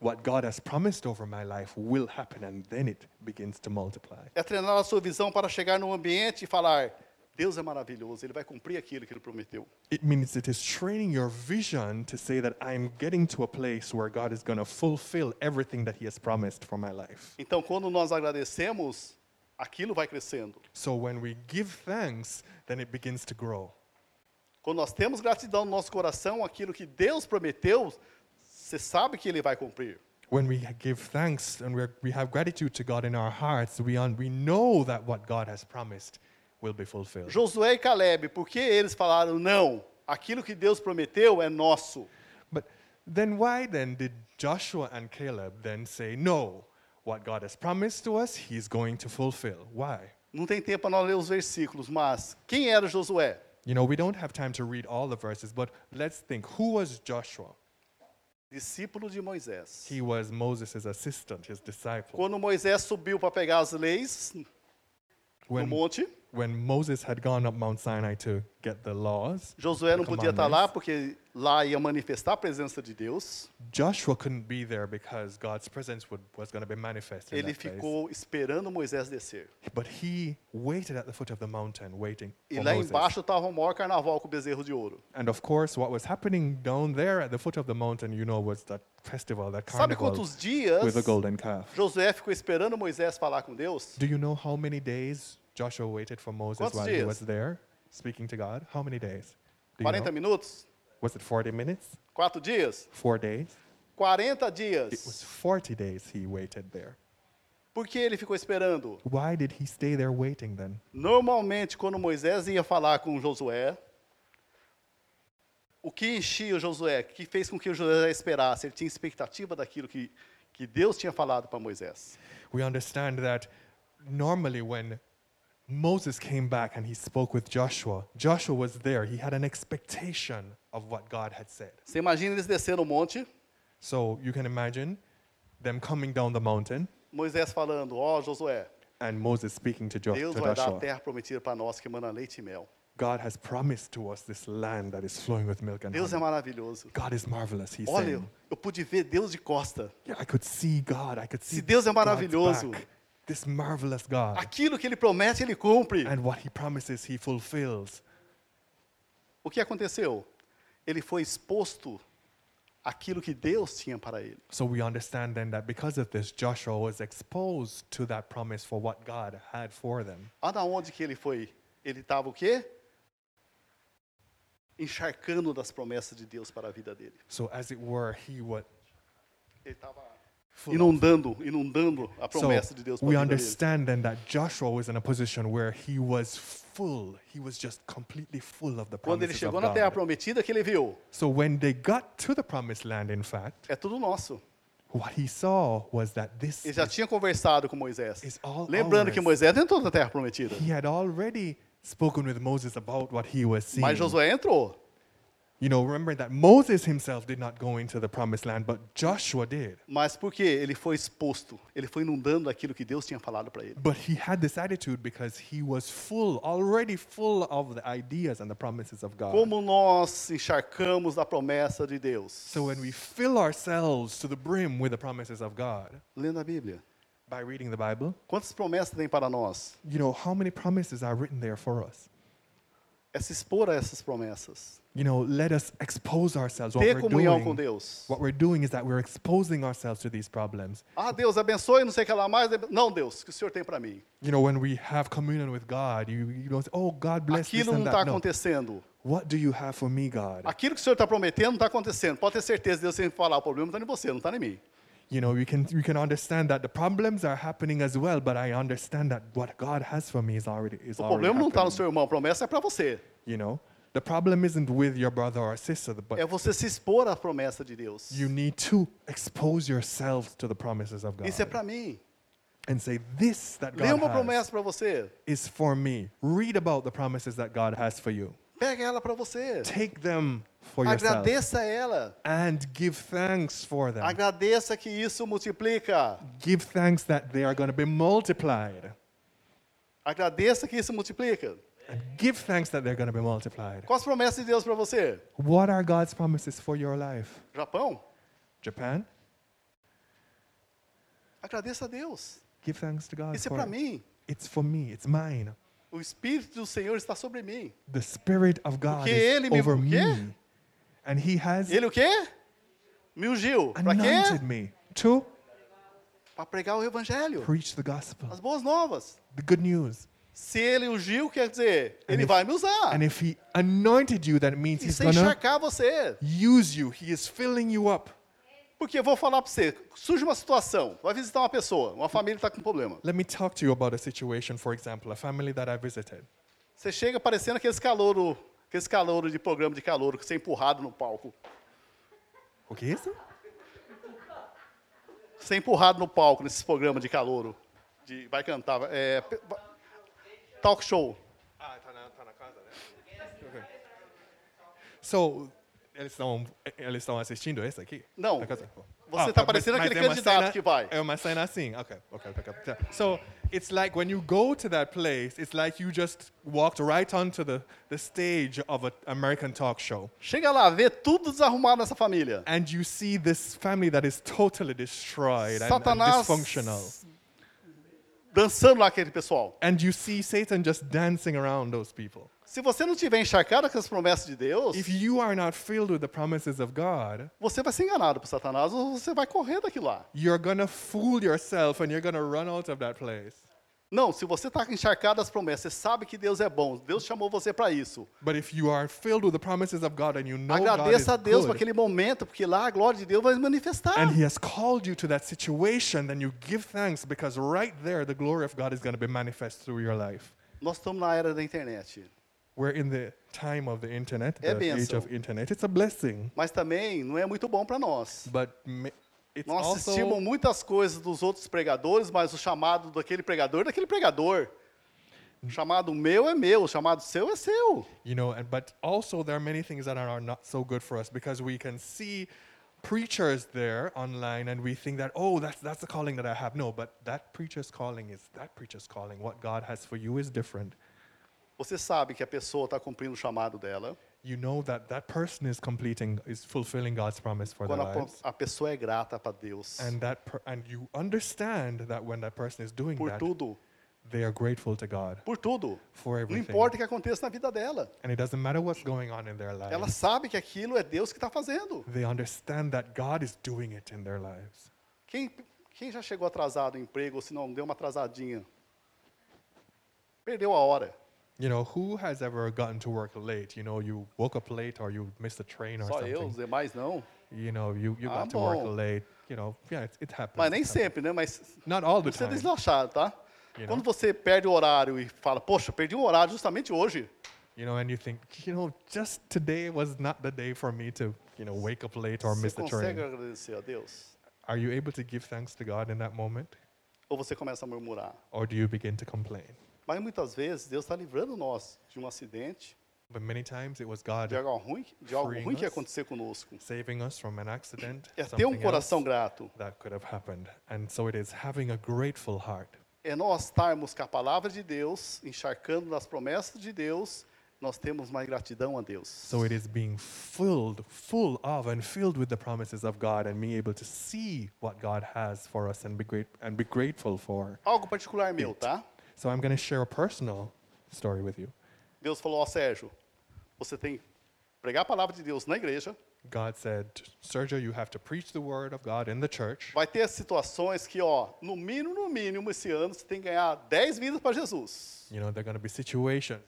[SPEAKER 2] what God has promised over my life will happen, and then it begins to multiply.
[SPEAKER 1] É treinar a sua visão para chegar num ambiente e falar: Deus é maravilhoso, Ele vai cumprir aquilo que Ele prometeu.
[SPEAKER 2] It means it is training your vision to say that I'm getting to a place where God is going to fulfill everything that He has promised for my life.
[SPEAKER 1] Então, quando nós agradecemos, aquilo vai crescendo.
[SPEAKER 2] So when we give thanks, then it begins to grow.
[SPEAKER 1] Quando nós temos gratidão no nosso coração, aquilo que Deus prometeu, você sabe que Ele vai cumprir.
[SPEAKER 2] When we give thanks and we have gratitude to God in our hearts, we, we know that what God has promised will be fulfilled.
[SPEAKER 1] Josué e Caleb, por que eles falaram não? Aquilo que Deus prometeu é nosso.
[SPEAKER 2] But then why then did Joshua and Caleb then say, no, what God has promised to us, he's going to fulfill? Why?
[SPEAKER 1] Não tem tempo para nós ler os versículos, mas quem era Josué?
[SPEAKER 2] You know, we don't have time to read all the verses, but let's think who was Joshua?
[SPEAKER 1] Discípulo de Moisés.
[SPEAKER 2] He was Moses' assistant, his disciple.
[SPEAKER 1] Quando Moisés subiu para pegar as leis no
[SPEAKER 2] When,
[SPEAKER 1] monte,
[SPEAKER 2] when Moses had gone up Mount Sinai to get the laws,
[SPEAKER 1] Josué não podia estar lá porque lá ia manifestar a presença de Deus.
[SPEAKER 2] Joshua couldn't be there because God's presence would, was going to be manifest in
[SPEAKER 1] Ele
[SPEAKER 2] that place.
[SPEAKER 1] esperando Moisés descer.
[SPEAKER 2] But he waited at the foot of the mountain, waiting
[SPEAKER 1] E
[SPEAKER 2] for
[SPEAKER 1] lá
[SPEAKER 2] Moses.
[SPEAKER 1] embaixo estava o maior carnaval com o bezerro de ouro.
[SPEAKER 2] And of course, what was happening down there at the foot of the mountain, you know, was that festival, that
[SPEAKER 1] Sabe
[SPEAKER 2] carnival
[SPEAKER 1] quantos dias
[SPEAKER 2] with the golden calf.
[SPEAKER 1] Josué ficou esperando Moisés falar com Deus?
[SPEAKER 2] Do you know how many days Joshua waited for Moses
[SPEAKER 1] Quantos
[SPEAKER 2] while he
[SPEAKER 1] dias?
[SPEAKER 2] was there speaking to God? How many days? Do you
[SPEAKER 1] 40
[SPEAKER 2] know?
[SPEAKER 1] minutos?
[SPEAKER 2] Was it 40 minutes?
[SPEAKER 1] Quatro dias?
[SPEAKER 2] Four days?
[SPEAKER 1] 40
[SPEAKER 2] It was
[SPEAKER 1] dias.
[SPEAKER 2] 40 days he waited there.
[SPEAKER 1] Por que ele ficou esperando?
[SPEAKER 2] Why did he stay there waiting then?
[SPEAKER 1] Normalmente, quando Moisés ia falar com Josué, o que enchia o Josué, que fez com que o Josué esperasse, ele tinha expectativa daquilo que, que Deus tinha falado para Moisés.
[SPEAKER 2] We understand that normally when Moses came back and he spoke with Joshua, Joshua was there. He had an expectation of what God had said.
[SPEAKER 1] Você imagina eles descendo o monte,
[SPEAKER 2] So you can imagine them coming down the mountain
[SPEAKER 1] Moisés falando: Ó Josué,
[SPEAKER 2] and Moses speaking to, jo-
[SPEAKER 1] Deus
[SPEAKER 2] to
[SPEAKER 1] vai dar a
[SPEAKER 2] Joshua.
[SPEAKER 1] terra prometida para nós que manda leite e mel.
[SPEAKER 2] God has promised to us this land that is flowing with milk and
[SPEAKER 1] Deus é maravilhoso.
[SPEAKER 2] God is marvelous, he's
[SPEAKER 1] Olha,
[SPEAKER 2] saying.
[SPEAKER 1] eu pude ver Deus de costa.
[SPEAKER 2] Yeah, I could see God. I could see
[SPEAKER 1] Se Deus é maravilhoso.
[SPEAKER 2] This marvelous God.
[SPEAKER 1] aquilo que ele promete, ele cumpre.
[SPEAKER 2] And what he promises, he fulfills.
[SPEAKER 1] O que aconteceu? Ele foi exposto àquilo que Deus tinha para ele.
[SPEAKER 2] So we understand then that because of this, Joshua was exposed to that promise for what God had for them.
[SPEAKER 1] Olha onde que ele foi. Ele estava o quê? Encharcando das promessas de Deus para a vida dele.
[SPEAKER 2] So as it were, he would.
[SPEAKER 1] Ele estava inundando, inundando a
[SPEAKER 2] So
[SPEAKER 1] promessa de Deus para
[SPEAKER 2] we
[SPEAKER 1] a vida dele.
[SPEAKER 2] understand then that Joshua was in a position where he was full. He was just completely full of the
[SPEAKER 1] Quando ele
[SPEAKER 2] promises
[SPEAKER 1] chegou na terra
[SPEAKER 2] God.
[SPEAKER 1] prometida, que ele viu?
[SPEAKER 2] So when they got to the promised land, in fact,
[SPEAKER 1] É tudo nosso.
[SPEAKER 2] what he saw was that this
[SPEAKER 1] Ele já
[SPEAKER 2] is-
[SPEAKER 1] tinha conversado com Moisés.
[SPEAKER 2] is all
[SPEAKER 1] Lembrando que
[SPEAKER 2] ours.
[SPEAKER 1] Moisés não entrou na terra prometida.
[SPEAKER 2] he had already spoken with Moses about what he was seeing.
[SPEAKER 1] Mas Josué entrou.
[SPEAKER 2] You know, remember that Moses himself did not go into the promised land, but Joshua did.
[SPEAKER 1] Mas por quê? Ele foi exposto. Ele foi inundando aquilo que Deus tinha falado para ele.
[SPEAKER 2] But he had this attitude because he was full, already full of the ideas and the promises of God.
[SPEAKER 1] Como nós encharcamos da promessa de Deus?
[SPEAKER 2] So when we fill ourselves to the brim with the promises of God
[SPEAKER 1] Lendo a Bíblia.
[SPEAKER 2] by reading the Bible,
[SPEAKER 1] Quantas promessas tem para nós?
[SPEAKER 2] you know, how many promises are written there for us?
[SPEAKER 1] É se expor a essas promessas.
[SPEAKER 2] You know, let us expose ourselves. What
[SPEAKER 1] Ter
[SPEAKER 2] we're
[SPEAKER 1] comunhão com Deus.
[SPEAKER 2] what we're doing is that we're exposing ourselves to these problems.
[SPEAKER 1] Ah, Deus abençoe, não sei o que lá mais. Não, Deus, o que o Senhor tem para mim?
[SPEAKER 2] You know, when we have communion with God, you, you don't say, oh, God bless
[SPEAKER 1] Aquilo não está acontecendo.
[SPEAKER 2] What do you have for me, God?
[SPEAKER 1] Aquilo que o Senhor está prometendo não está acontecendo. Pode ter certeza, Deus sempre falar, o problema está em você, não está em mim.
[SPEAKER 2] You know, we can, you can understand that the problems are happening as well, but I understand that what God has for me is already, is
[SPEAKER 1] O
[SPEAKER 2] already
[SPEAKER 1] problema não está no
[SPEAKER 2] happening.
[SPEAKER 1] seu irmão, a promessa é para você.
[SPEAKER 2] You know, the problem isn't with your brother or sister, but
[SPEAKER 1] É você se expor à promessa de Deus.
[SPEAKER 2] you need to expose yourself to the promises of God
[SPEAKER 1] Isso é para mim.
[SPEAKER 2] and say, This that God
[SPEAKER 1] uma
[SPEAKER 2] has
[SPEAKER 1] promessa para você.
[SPEAKER 2] is for me. Read about the promises that God has for you.
[SPEAKER 1] Pega ela para você.
[SPEAKER 2] Take them for yourself
[SPEAKER 1] Agradeça ela.
[SPEAKER 2] and give thanks for them.
[SPEAKER 1] Agradeça que isso multiplica.
[SPEAKER 2] Give thanks that they are going to be multiplied.
[SPEAKER 1] Agradeça que isso multiplica.
[SPEAKER 2] And give thanks that they're going to be multiplied.
[SPEAKER 1] Quais as promessas de Deus para você?
[SPEAKER 2] What are God's promises for your life?
[SPEAKER 1] Japão?
[SPEAKER 2] Japan?
[SPEAKER 1] Agradeça a Deus.
[SPEAKER 2] Give thanks to God.
[SPEAKER 1] Isso é para mim.
[SPEAKER 2] It's for me. It's mine.
[SPEAKER 1] O Espírito do Senhor está sobre mim.
[SPEAKER 2] The Spirit of God
[SPEAKER 1] Porque
[SPEAKER 2] is
[SPEAKER 1] ele me-
[SPEAKER 2] over me. And He has
[SPEAKER 1] Ele o quê? Me ungiu. Para
[SPEAKER 2] anointed
[SPEAKER 1] quê?
[SPEAKER 2] me to
[SPEAKER 1] Para pregar o Evangelho.
[SPEAKER 2] preach the gospel,
[SPEAKER 1] As boas novas.
[SPEAKER 2] the good news.
[SPEAKER 1] Se ele ungiu, quer dizer, ele
[SPEAKER 2] if-
[SPEAKER 1] vai me usar.
[SPEAKER 2] And if He anointed you, that means He's going to
[SPEAKER 1] encharcar você.
[SPEAKER 2] use you. He is filling you up.
[SPEAKER 1] Porque eu vou falar para você, surge uma situação, vai visitar uma pessoa, uma família está com problema.
[SPEAKER 2] Let me talk to you about a situation, for example, a family that I visited.
[SPEAKER 1] Você chega parecendo aqueles calouro, aqueles calouro de programa de calouro, que você é empurrado no palco.
[SPEAKER 2] O que é isso?
[SPEAKER 1] Você é empurrado no palco nesses programas de calouro. De, vai cantar, é, talk show.
[SPEAKER 2] Ah, tá na, tá na casa, né? Ok. So, eles estão, eles estão assistindo esse aqui?
[SPEAKER 1] Não.
[SPEAKER 2] Na casa? Oh.
[SPEAKER 1] Você tá parecendo
[SPEAKER 2] mas
[SPEAKER 1] aquele candidato
[SPEAKER 2] cena-
[SPEAKER 1] que vai.
[SPEAKER 2] É uma cena assim. Ok, ok, ok. So, it's like when you go to that place, it's like you just walked right onto the, the stage of an American talk show.
[SPEAKER 1] Chega lá, vê tudo desarrumado nessa família.
[SPEAKER 2] And you see this family that is totally destroyed and, and dysfunctional.
[SPEAKER 1] dançando lá aquele pessoal.
[SPEAKER 2] And you see Satan just dancing around those people.
[SPEAKER 1] Se você não tiver encharcado com as promessas de Deus,
[SPEAKER 2] If you are not filled with the promises of God,
[SPEAKER 1] você vai ser enganado por Satanás ou você vai correr daquilo lá.
[SPEAKER 2] you're gonna fool yourself and you're gonna run out of that place.
[SPEAKER 1] Não, se você está encharcado das promessas, você sabe que Deus é bom, Deus chamou você para isso.
[SPEAKER 2] But if you are filled with the promises of God and you know God is
[SPEAKER 1] Agradeça a Deus por aquele momento, porque lá a glória de Deus vai se manifestar.
[SPEAKER 2] and He has called you to that situation, then you give thanks because right there the glory of God is going to be manifest through your life.
[SPEAKER 1] Nós estamos na era da internet,
[SPEAKER 2] We're in the time of the internet,
[SPEAKER 1] É
[SPEAKER 2] the age of internet. It's a blessing,
[SPEAKER 1] mas também não é muito bom para nós.
[SPEAKER 2] but ma- it's
[SPEAKER 1] Nós
[SPEAKER 2] also
[SPEAKER 1] assistimos muitas coisas dos outros pregadores, mas o chamado daquele pregador é daquele pregador. O chamado meu é meu, o chamado seu é seu.
[SPEAKER 2] you know, and but also there are many things that are not so good for us because we can see preachers there online and we think that oh that's that's the calling that I have. No, but that preacher's calling is that preacher's calling. What God has for you is different.
[SPEAKER 1] Você sabe que a pessoa está cumprindo o chamado dela
[SPEAKER 2] you know that that person is completing is fulfilling God's promise for their
[SPEAKER 1] quando a, po-
[SPEAKER 2] lives
[SPEAKER 1] a pessoa é grata para Deus
[SPEAKER 2] and that per- and you understand that when that person is doing
[SPEAKER 1] por
[SPEAKER 2] that
[SPEAKER 1] tudo,
[SPEAKER 2] they are grateful to God
[SPEAKER 1] por tudo.
[SPEAKER 2] for
[SPEAKER 1] Não
[SPEAKER 2] everything
[SPEAKER 1] importa o que aconteça na vida dela.
[SPEAKER 2] and it doesn't matter what's going on in their
[SPEAKER 1] Ela
[SPEAKER 2] lives
[SPEAKER 1] sabe que aquilo é Deus que está fazendo.
[SPEAKER 2] they understand that God is doing it in their lives
[SPEAKER 1] Quem, quem já chegou atrasado no emprego, ou se não, deu uma atrasadinha? Perdeu a hora.
[SPEAKER 2] You know who has ever gotten to work late you know you woke up late or you missed a train or
[SPEAKER 1] Só eu, os
[SPEAKER 2] something
[SPEAKER 1] demais não.
[SPEAKER 2] you know you, you
[SPEAKER 1] Ah,
[SPEAKER 2] got to work
[SPEAKER 1] bom.
[SPEAKER 2] late you know yeah it, it happens
[SPEAKER 1] Mas nem
[SPEAKER 2] it happens.
[SPEAKER 1] sempre, né? Mas
[SPEAKER 2] not all the
[SPEAKER 1] você é
[SPEAKER 2] time
[SPEAKER 1] desleixado, tá?
[SPEAKER 2] You
[SPEAKER 1] Quando
[SPEAKER 2] know?
[SPEAKER 1] você perde o horário e fala, poxa, perdi o horário justamente hoje.
[SPEAKER 2] You know, and you think, you know, just today was not the day for me to, you know, wake up late or
[SPEAKER 1] Você
[SPEAKER 2] miss the
[SPEAKER 1] consegue
[SPEAKER 2] train.
[SPEAKER 1] agradecer a Deus?
[SPEAKER 2] Are you able to give thanks to God in that moment?
[SPEAKER 1] Ou você começa a murmurar?
[SPEAKER 2] Or do you begin to complain?
[SPEAKER 1] Mas muitas vezes Deus está livrando nós de um acidente,
[SPEAKER 2] But many times it was God
[SPEAKER 1] de algo ruim, de algo ruim que acontecer conosco.
[SPEAKER 2] saving us from an accident,
[SPEAKER 1] É ter um coração grato.
[SPEAKER 2] that could have happened. And so it is having a grateful heart.
[SPEAKER 1] É nós estarmos com a palavra de Deus, encharcando nas promessas de Deus, nós temos mais gratidão a Deus.
[SPEAKER 2] So it is being filled, full of and filled with the promises of God and being able to see what God has for us and be great and be grateful for.
[SPEAKER 1] Algo particular meu, tá?
[SPEAKER 2] So I'm going to share a personal story with you.
[SPEAKER 1] Deus falou, ó Sérgio, você tem que pregar a palavra de Deus na igreja,
[SPEAKER 2] God said, Sergio, you have to preach the word of God in the church.
[SPEAKER 1] vai ter situações que, ó, no mínimo, no mínimo, esse ano você tem que ganhar 10 vidas para Jesus.
[SPEAKER 2] You know, there are going to be situations,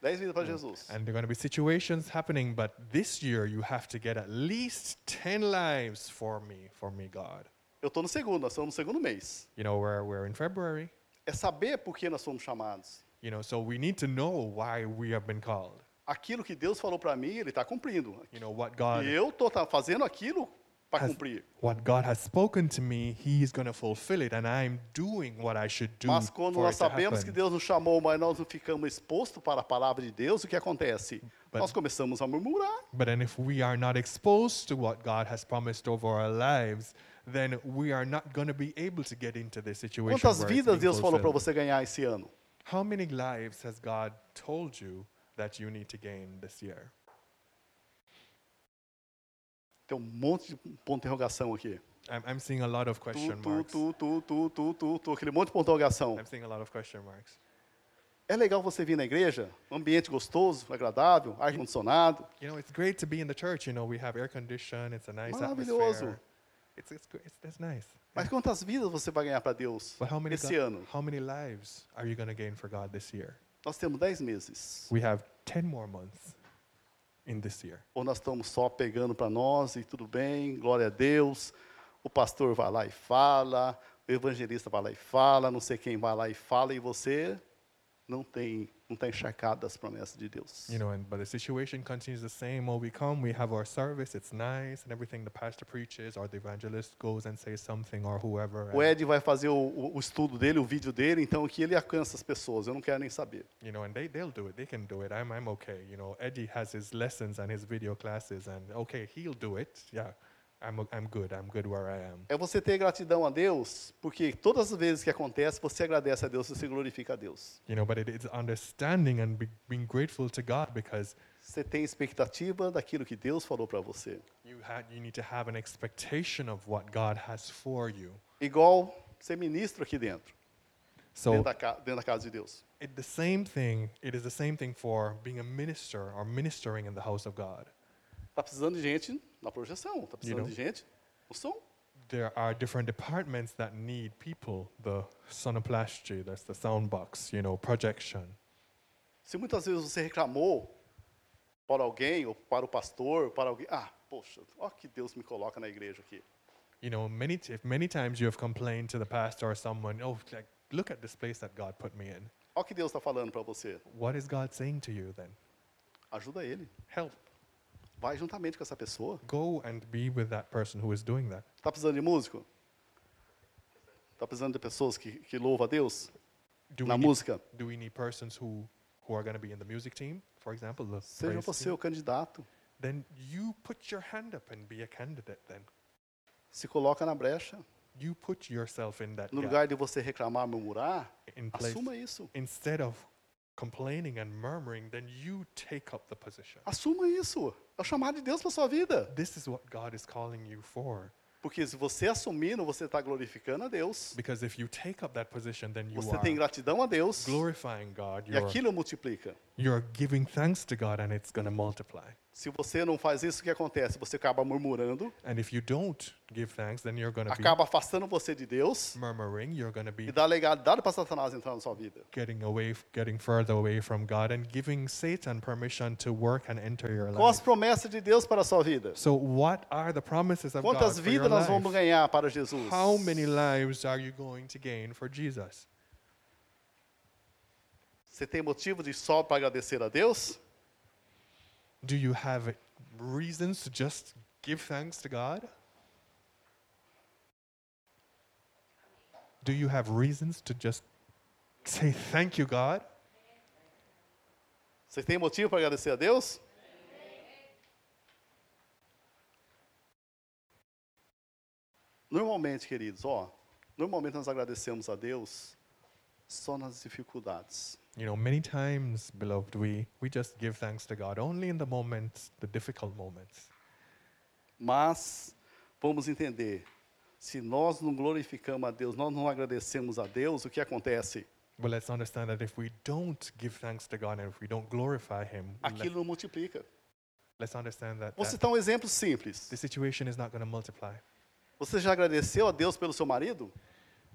[SPEAKER 1] 10 vidas para Jesus.
[SPEAKER 2] and there are going to be situations happening, but this year you have to get at least 10 lives for me, for me, God.
[SPEAKER 1] Eu estou no segundo, nós estamos no segundo mês.
[SPEAKER 2] You know, we're, we're in February,
[SPEAKER 1] É saber por que nós somos chamados.
[SPEAKER 2] you know, so we need to know why we have been called.
[SPEAKER 1] Aquilo que Deus falou para mim, Ele está cumprindo.
[SPEAKER 2] You know, what God,
[SPEAKER 1] E eu estou fazendo aquilo para cumprir.
[SPEAKER 2] what God has spoken to me, He's going to fulfill it, and I'm doing what I should do
[SPEAKER 1] Mas quando nós sabemos que. Deus nos chamou, mas nós não ficamos expostos para a palavra de Deus, o que acontece?
[SPEAKER 2] But-
[SPEAKER 1] nós começamos a murmurar.
[SPEAKER 2] But then if we are not exposed to what God has promised over our lives, then we are not going to be able to get into this situation.
[SPEAKER 1] Quantas vidas Deus falou para você ganhar esse ano?
[SPEAKER 2] How many lives has God told you that you need to gain this year?
[SPEAKER 1] Tem um monte de ponto de interrogação aqui.
[SPEAKER 2] I'm, I'm seeing a lot of question
[SPEAKER 1] tu,
[SPEAKER 2] marks.
[SPEAKER 1] tu, tu, tu, tu, tu, tu, aquele monte de pontuação.
[SPEAKER 2] I'm seeing a lot of question marks.
[SPEAKER 1] É legal você vir na igreja, um ambiente gostoso, agradável, ar-condicionado.
[SPEAKER 2] You know, it's great to be in the church. You know, we have air condition. It's a nice
[SPEAKER 1] Maravilhoso.
[SPEAKER 2] atmosphere. It's, it's, it's that's nice.
[SPEAKER 1] Mas quantas vidas você vai ganhar para Deus
[SPEAKER 2] But how many
[SPEAKER 1] esse ano?
[SPEAKER 2] how many lives are you going to gain for God this year?
[SPEAKER 1] Nós temos 10 meses.
[SPEAKER 2] We have 10 more months in this year.
[SPEAKER 1] Ou nós estamos só pegando para nós e tudo bem, glória a Deus. O pastor vai lá e fala, o evangelista vai lá e fala, não sei quem vai lá e fala, e você não tem, não está encharcado das promessas de Deus.
[SPEAKER 2] You know, and but the situation continues the same. When we come, we have our service. It's nice and everything. The pastor preaches, or the evangelist goes and says something, or whoever.
[SPEAKER 1] O Ed vai fazer o, o- o estudo dele, o vídeo dele, então que ele alcança as pessoas, eu não quero nem saber.
[SPEAKER 2] you know, and they they'll do it. They can do it. I'm I'm okay. You know, Eddie has his lessons and his video classes, and okay, he'll do it. Yeah, I'm I'm good. I'm good where I am.
[SPEAKER 1] É você ter gratidão a Deus, porque todas as vezes que acontece, você agradece a Deus, você glorifica a Deus.
[SPEAKER 2] You know, but it, it's understanding and be, being grateful to God because
[SPEAKER 1] Você tem expectativa daquilo que Deus falou para você.
[SPEAKER 2] you had you need to have an expectation of what God has for you.
[SPEAKER 1] Igual ser ministro aqui dentro,
[SPEAKER 2] So
[SPEAKER 1] dentro, da, dentro da casa de Deus.
[SPEAKER 2] it, the same thing. It is the same thing for being a minister or ministering in the house of God.
[SPEAKER 1] Está precisando de gente na projeção, está precisando
[SPEAKER 2] know.
[SPEAKER 1] de gente no som.
[SPEAKER 2] There are different departments that need people. The sonoplasty, that's the sound box, you know, projection.
[SPEAKER 1] Se muitas vezes você reclamou para alguém, ou para o pastor, para alguém, ah, poxa, ó que Deus me coloca na igreja aqui.
[SPEAKER 2] You know, many if many times you have complained to the pastor or someone, oh, like, look at this place that God put me in.
[SPEAKER 1] Ó que Deus está falando para você.
[SPEAKER 2] What is God saying to you then?
[SPEAKER 1] Ajuda ele.
[SPEAKER 2] Help.
[SPEAKER 1] Vai juntamente com essa pessoa.
[SPEAKER 2] Go and be with that person who is doing that.
[SPEAKER 1] Está precisando de músico? Está precisando de pessoas que, que louvam a Deus
[SPEAKER 2] Do
[SPEAKER 1] na
[SPEAKER 2] we, need,
[SPEAKER 1] música?
[SPEAKER 2] do we need persons who, who are going to be in the music team, for example? The
[SPEAKER 1] Seja você
[SPEAKER 2] team?
[SPEAKER 1] o candidato.
[SPEAKER 2] Then you put your hand up and be a candidate then.
[SPEAKER 1] Se coloca na brecha.
[SPEAKER 2] You put yourself in that
[SPEAKER 1] No
[SPEAKER 2] gap,
[SPEAKER 1] lugar de você reclamar, murmurar,
[SPEAKER 2] in place.
[SPEAKER 1] assuma isso.
[SPEAKER 2] Instead of complaining and murmuring, then you take up the position.
[SPEAKER 1] Assuma isso. É o chamado de Deus para sua vida.
[SPEAKER 2] This is what God is calling you for.
[SPEAKER 1] Porque se você assumindo, você está glorificando a Deus.
[SPEAKER 2] Because if you take up that position, then you
[SPEAKER 1] Você
[SPEAKER 2] are
[SPEAKER 1] tem gratidão a Deus.
[SPEAKER 2] glorifying God.
[SPEAKER 1] E aquilo multiplica.
[SPEAKER 2] you're giving thanks to God, and it's going to multiply.
[SPEAKER 1] Se você não faz isso, o que acontece? Você acaba murmurando,
[SPEAKER 2] And if you don't give thanks, then you're be
[SPEAKER 1] acaba afastando você de Deus
[SPEAKER 2] murmuring. You're going to
[SPEAKER 1] e
[SPEAKER 2] be
[SPEAKER 1] dá legalidade para Satanás entrar na sua vida.
[SPEAKER 2] getting away, getting further away from God, and giving Satan permission to work and enter your
[SPEAKER 1] Quais as
[SPEAKER 2] life.
[SPEAKER 1] promessas de Deus para a sua vida?
[SPEAKER 2] So, what are the promises of
[SPEAKER 1] Quantas
[SPEAKER 2] God
[SPEAKER 1] vidas nós vamos
[SPEAKER 2] life?
[SPEAKER 1] ganhar para Jesus?
[SPEAKER 2] How many lives are you going to gain for Jesus?
[SPEAKER 1] Você tem motivo de só para agradecer a Deus?
[SPEAKER 2] Do you have reasons to just give thanks to God? Do you have reasons to just say thank you, God?
[SPEAKER 1] Você tem motivo para agradecer a Deus? Normalmente, queridos, ó, normalmente nós agradecemos a Deus só nas dificuldades.
[SPEAKER 2] You know, many times, beloved, we, we just give thanks to God only in the moments, the difficult moments.
[SPEAKER 1] Mas vamos entender, se nós não glorificamos a Deus, nós não agradecemos a Deus, o que acontece?
[SPEAKER 2] But let's understand that if we don't give thanks to God and if we don't glorify Him,
[SPEAKER 1] Aquilo não multiplica.
[SPEAKER 2] let's understand that,
[SPEAKER 1] Vou
[SPEAKER 2] that
[SPEAKER 1] citar um exemplo simples.
[SPEAKER 2] the situation is not going to multiply.
[SPEAKER 1] Você já agradeceu a Deus pelo seu marido?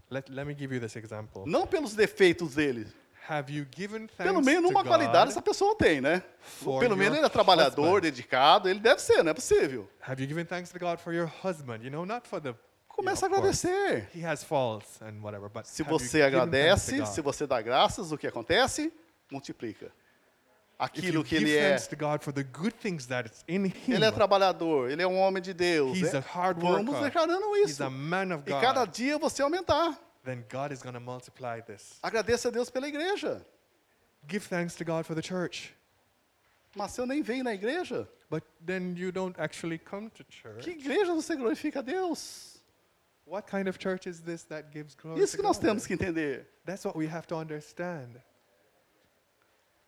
[SPEAKER 2] Let, let me give you this example.
[SPEAKER 1] Não pelos defeitos dele.
[SPEAKER 2] Have you given thanks
[SPEAKER 1] Pelo menos
[SPEAKER 2] to
[SPEAKER 1] uma qualidade essa pessoa tem, né?
[SPEAKER 2] for
[SPEAKER 1] Pelo menos
[SPEAKER 2] your
[SPEAKER 1] ele é trabalhador,
[SPEAKER 2] husband.
[SPEAKER 1] dedicado, ele deve ser, não é possível.
[SPEAKER 2] Have you given thanks to God for your husband? You know, not for the.
[SPEAKER 1] Começa a
[SPEAKER 2] of course,
[SPEAKER 1] agradecer.
[SPEAKER 2] He has faults and whatever, but
[SPEAKER 1] Se
[SPEAKER 2] have you
[SPEAKER 1] você
[SPEAKER 2] given thanks to
[SPEAKER 1] agradece,
[SPEAKER 2] God?
[SPEAKER 1] se você dá graças, o que acontece? Multiplica. Aquilo que ele é.
[SPEAKER 2] God
[SPEAKER 1] Ele é trabalhador, ele é um homem de Deus.
[SPEAKER 2] He's
[SPEAKER 1] é-
[SPEAKER 2] a hard
[SPEAKER 1] Vamos declarando
[SPEAKER 2] He's
[SPEAKER 1] isso.
[SPEAKER 2] a man of
[SPEAKER 1] E cada
[SPEAKER 2] God.
[SPEAKER 1] dia você aumentar.
[SPEAKER 2] Then God is going to multiply this.
[SPEAKER 1] Agradeça a Deus pela igreja.
[SPEAKER 2] Give thanks to God for the church.
[SPEAKER 1] Mas se eu nem venho na igreja,
[SPEAKER 2] But then you don't actually come to church.
[SPEAKER 1] que igreja você glorifica a Deus?
[SPEAKER 2] What kind of church is this that gives glory
[SPEAKER 1] Isso que nós
[SPEAKER 2] God?
[SPEAKER 1] temos que entender.
[SPEAKER 2] That's what we have to understand.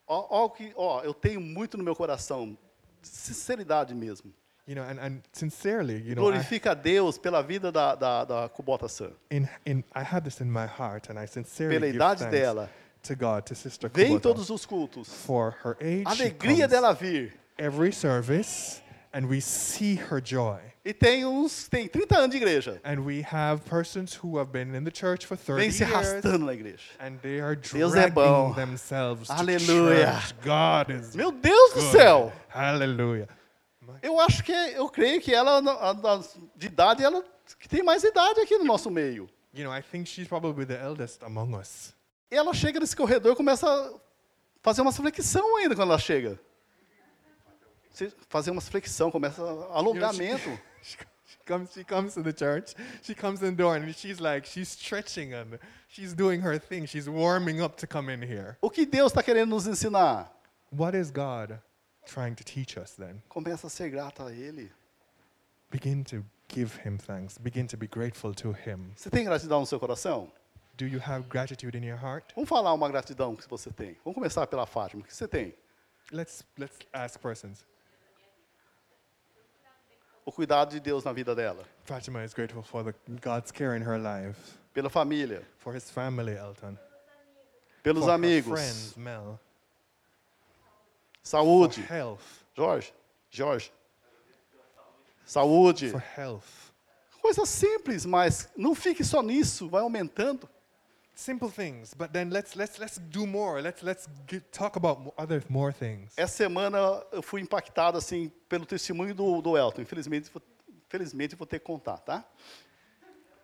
[SPEAKER 1] Ó, ó, que, ó, eu tenho muito no meu coração, de sinceridade mesmo.
[SPEAKER 2] You know, and, and sincerely, you know, I,
[SPEAKER 1] Glorifica a Deus pela vida da, da, da Kubota San.
[SPEAKER 2] in, in, I had this in my heart, and I sincerely
[SPEAKER 1] Pela idade dela.
[SPEAKER 2] to God, to Sister
[SPEAKER 1] Vem
[SPEAKER 2] Kubota,
[SPEAKER 1] todos os cultos.
[SPEAKER 2] for her age.
[SPEAKER 1] A alegria dela vir.
[SPEAKER 2] every service, and we see her joy.
[SPEAKER 1] E tem uns, tem 30 anos de igreja.
[SPEAKER 2] And we have persons who have been in the church for 30
[SPEAKER 1] Vem se
[SPEAKER 2] years,
[SPEAKER 1] arrastando na igreja.
[SPEAKER 2] and they are
[SPEAKER 1] Deus é
[SPEAKER 2] dragging
[SPEAKER 1] bom.
[SPEAKER 2] themselves
[SPEAKER 1] Aleluia.
[SPEAKER 2] to church. God is
[SPEAKER 1] Meu Deus do
[SPEAKER 2] good.
[SPEAKER 1] céu!
[SPEAKER 2] Hallelujah.
[SPEAKER 1] Eu acho que, eu creio que ela, de idade, ela que tem mais idade aqui no nosso meio.
[SPEAKER 2] You know, I think she's probably the eldest among us.
[SPEAKER 1] E ela chega nesse corredor e começa a fazer uma flexão ainda quando ela chega. Fazer uma flexão, começa alongamento. <laughs>
[SPEAKER 2] She, she comes, she comes to the church. She comes in the door and she's like, she's stretching and she's doing her thing. She's warming up to come in here.
[SPEAKER 1] O que Deus está querendo nos ensinar?
[SPEAKER 2] What is God trying to teach us then?
[SPEAKER 1] Começa a ser grata a Ele.
[SPEAKER 2] Begin to give Him thanks. Begin to be grateful to Him.
[SPEAKER 1] Você tem gratidão no seu coração?
[SPEAKER 2] Do you have gratitude in your heart?
[SPEAKER 1] Vamos falar uma gratidão que você tem. Vamos começar pela Fátima. O que você tem?
[SPEAKER 2] Let's let's ask persons.
[SPEAKER 1] O cuidado de Deus na vida dela.
[SPEAKER 2] Fatima is grateful for the God's care in her life,
[SPEAKER 1] Pela família.
[SPEAKER 2] for His family, Elton,
[SPEAKER 1] Pelos
[SPEAKER 2] for her
[SPEAKER 1] amigos.
[SPEAKER 2] friends, Mel,
[SPEAKER 1] Saúde.
[SPEAKER 2] for health,
[SPEAKER 1] Jorge. Jorge. Saúde.
[SPEAKER 2] for health.
[SPEAKER 1] Coisa simples, mas não fique só nisso. Vai aumentando.
[SPEAKER 2] Simple things, but then let's let's let's do more. Let's let's get, talk about other more things.
[SPEAKER 1] Essa semana eu fui impactado assim pelo testemunho do, do Elton. Infelizmente, infelizmente vou ter que contar, tá?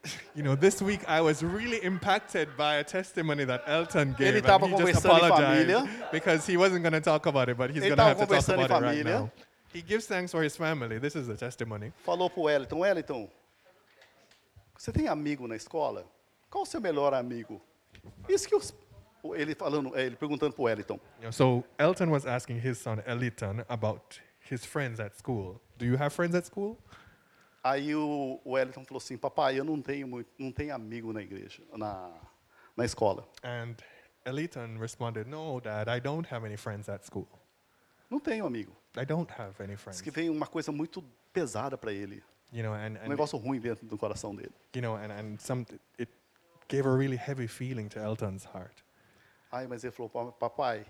[SPEAKER 1] <laughs>
[SPEAKER 2] You know, this week I was really impacted by a testimony that Elton gave.
[SPEAKER 1] Ele
[SPEAKER 2] just
[SPEAKER 1] conversando em família.
[SPEAKER 2] because he wasn't going to talk about it, but he's going to have to talk about it right now. He gives thanks for his family. This is the testimony.
[SPEAKER 1] Falou pro Elton, Wellington, você tem amigo na escola? Qual o seu melhor amigo? Isso que os, o- ele falando, é, ele perguntando pro Wellington.
[SPEAKER 2] You know, so Elton was asking his son Eliton about his friends at school. Do you have friends at school?
[SPEAKER 1] Aí o, o Wellington falou assim, papai, eu não tenho muito, não tenho amigo na igreja, na, na escola.
[SPEAKER 2] And Eliton responded, No, Dad, I don't have any friends at school.
[SPEAKER 1] Não tenho amigo.
[SPEAKER 2] I don't have any
[SPEAKER 1] Diz
[SPEAKER 2] friends.
[SPEAKER 1] que veio uma coisa muito pesada para ele,
[SPEAKER 2] You know, and,
[SPEAKER 1] um
[SPEAKER 2] and
[SPEAKER 1] negócio ruim dentro do coração dele.
[SPEAKER 2] you know, and, and some it gave a really heavy feeling to Elton's heart.
[SPEAKER 1] Aí, mas ele falou, "Pa- papai,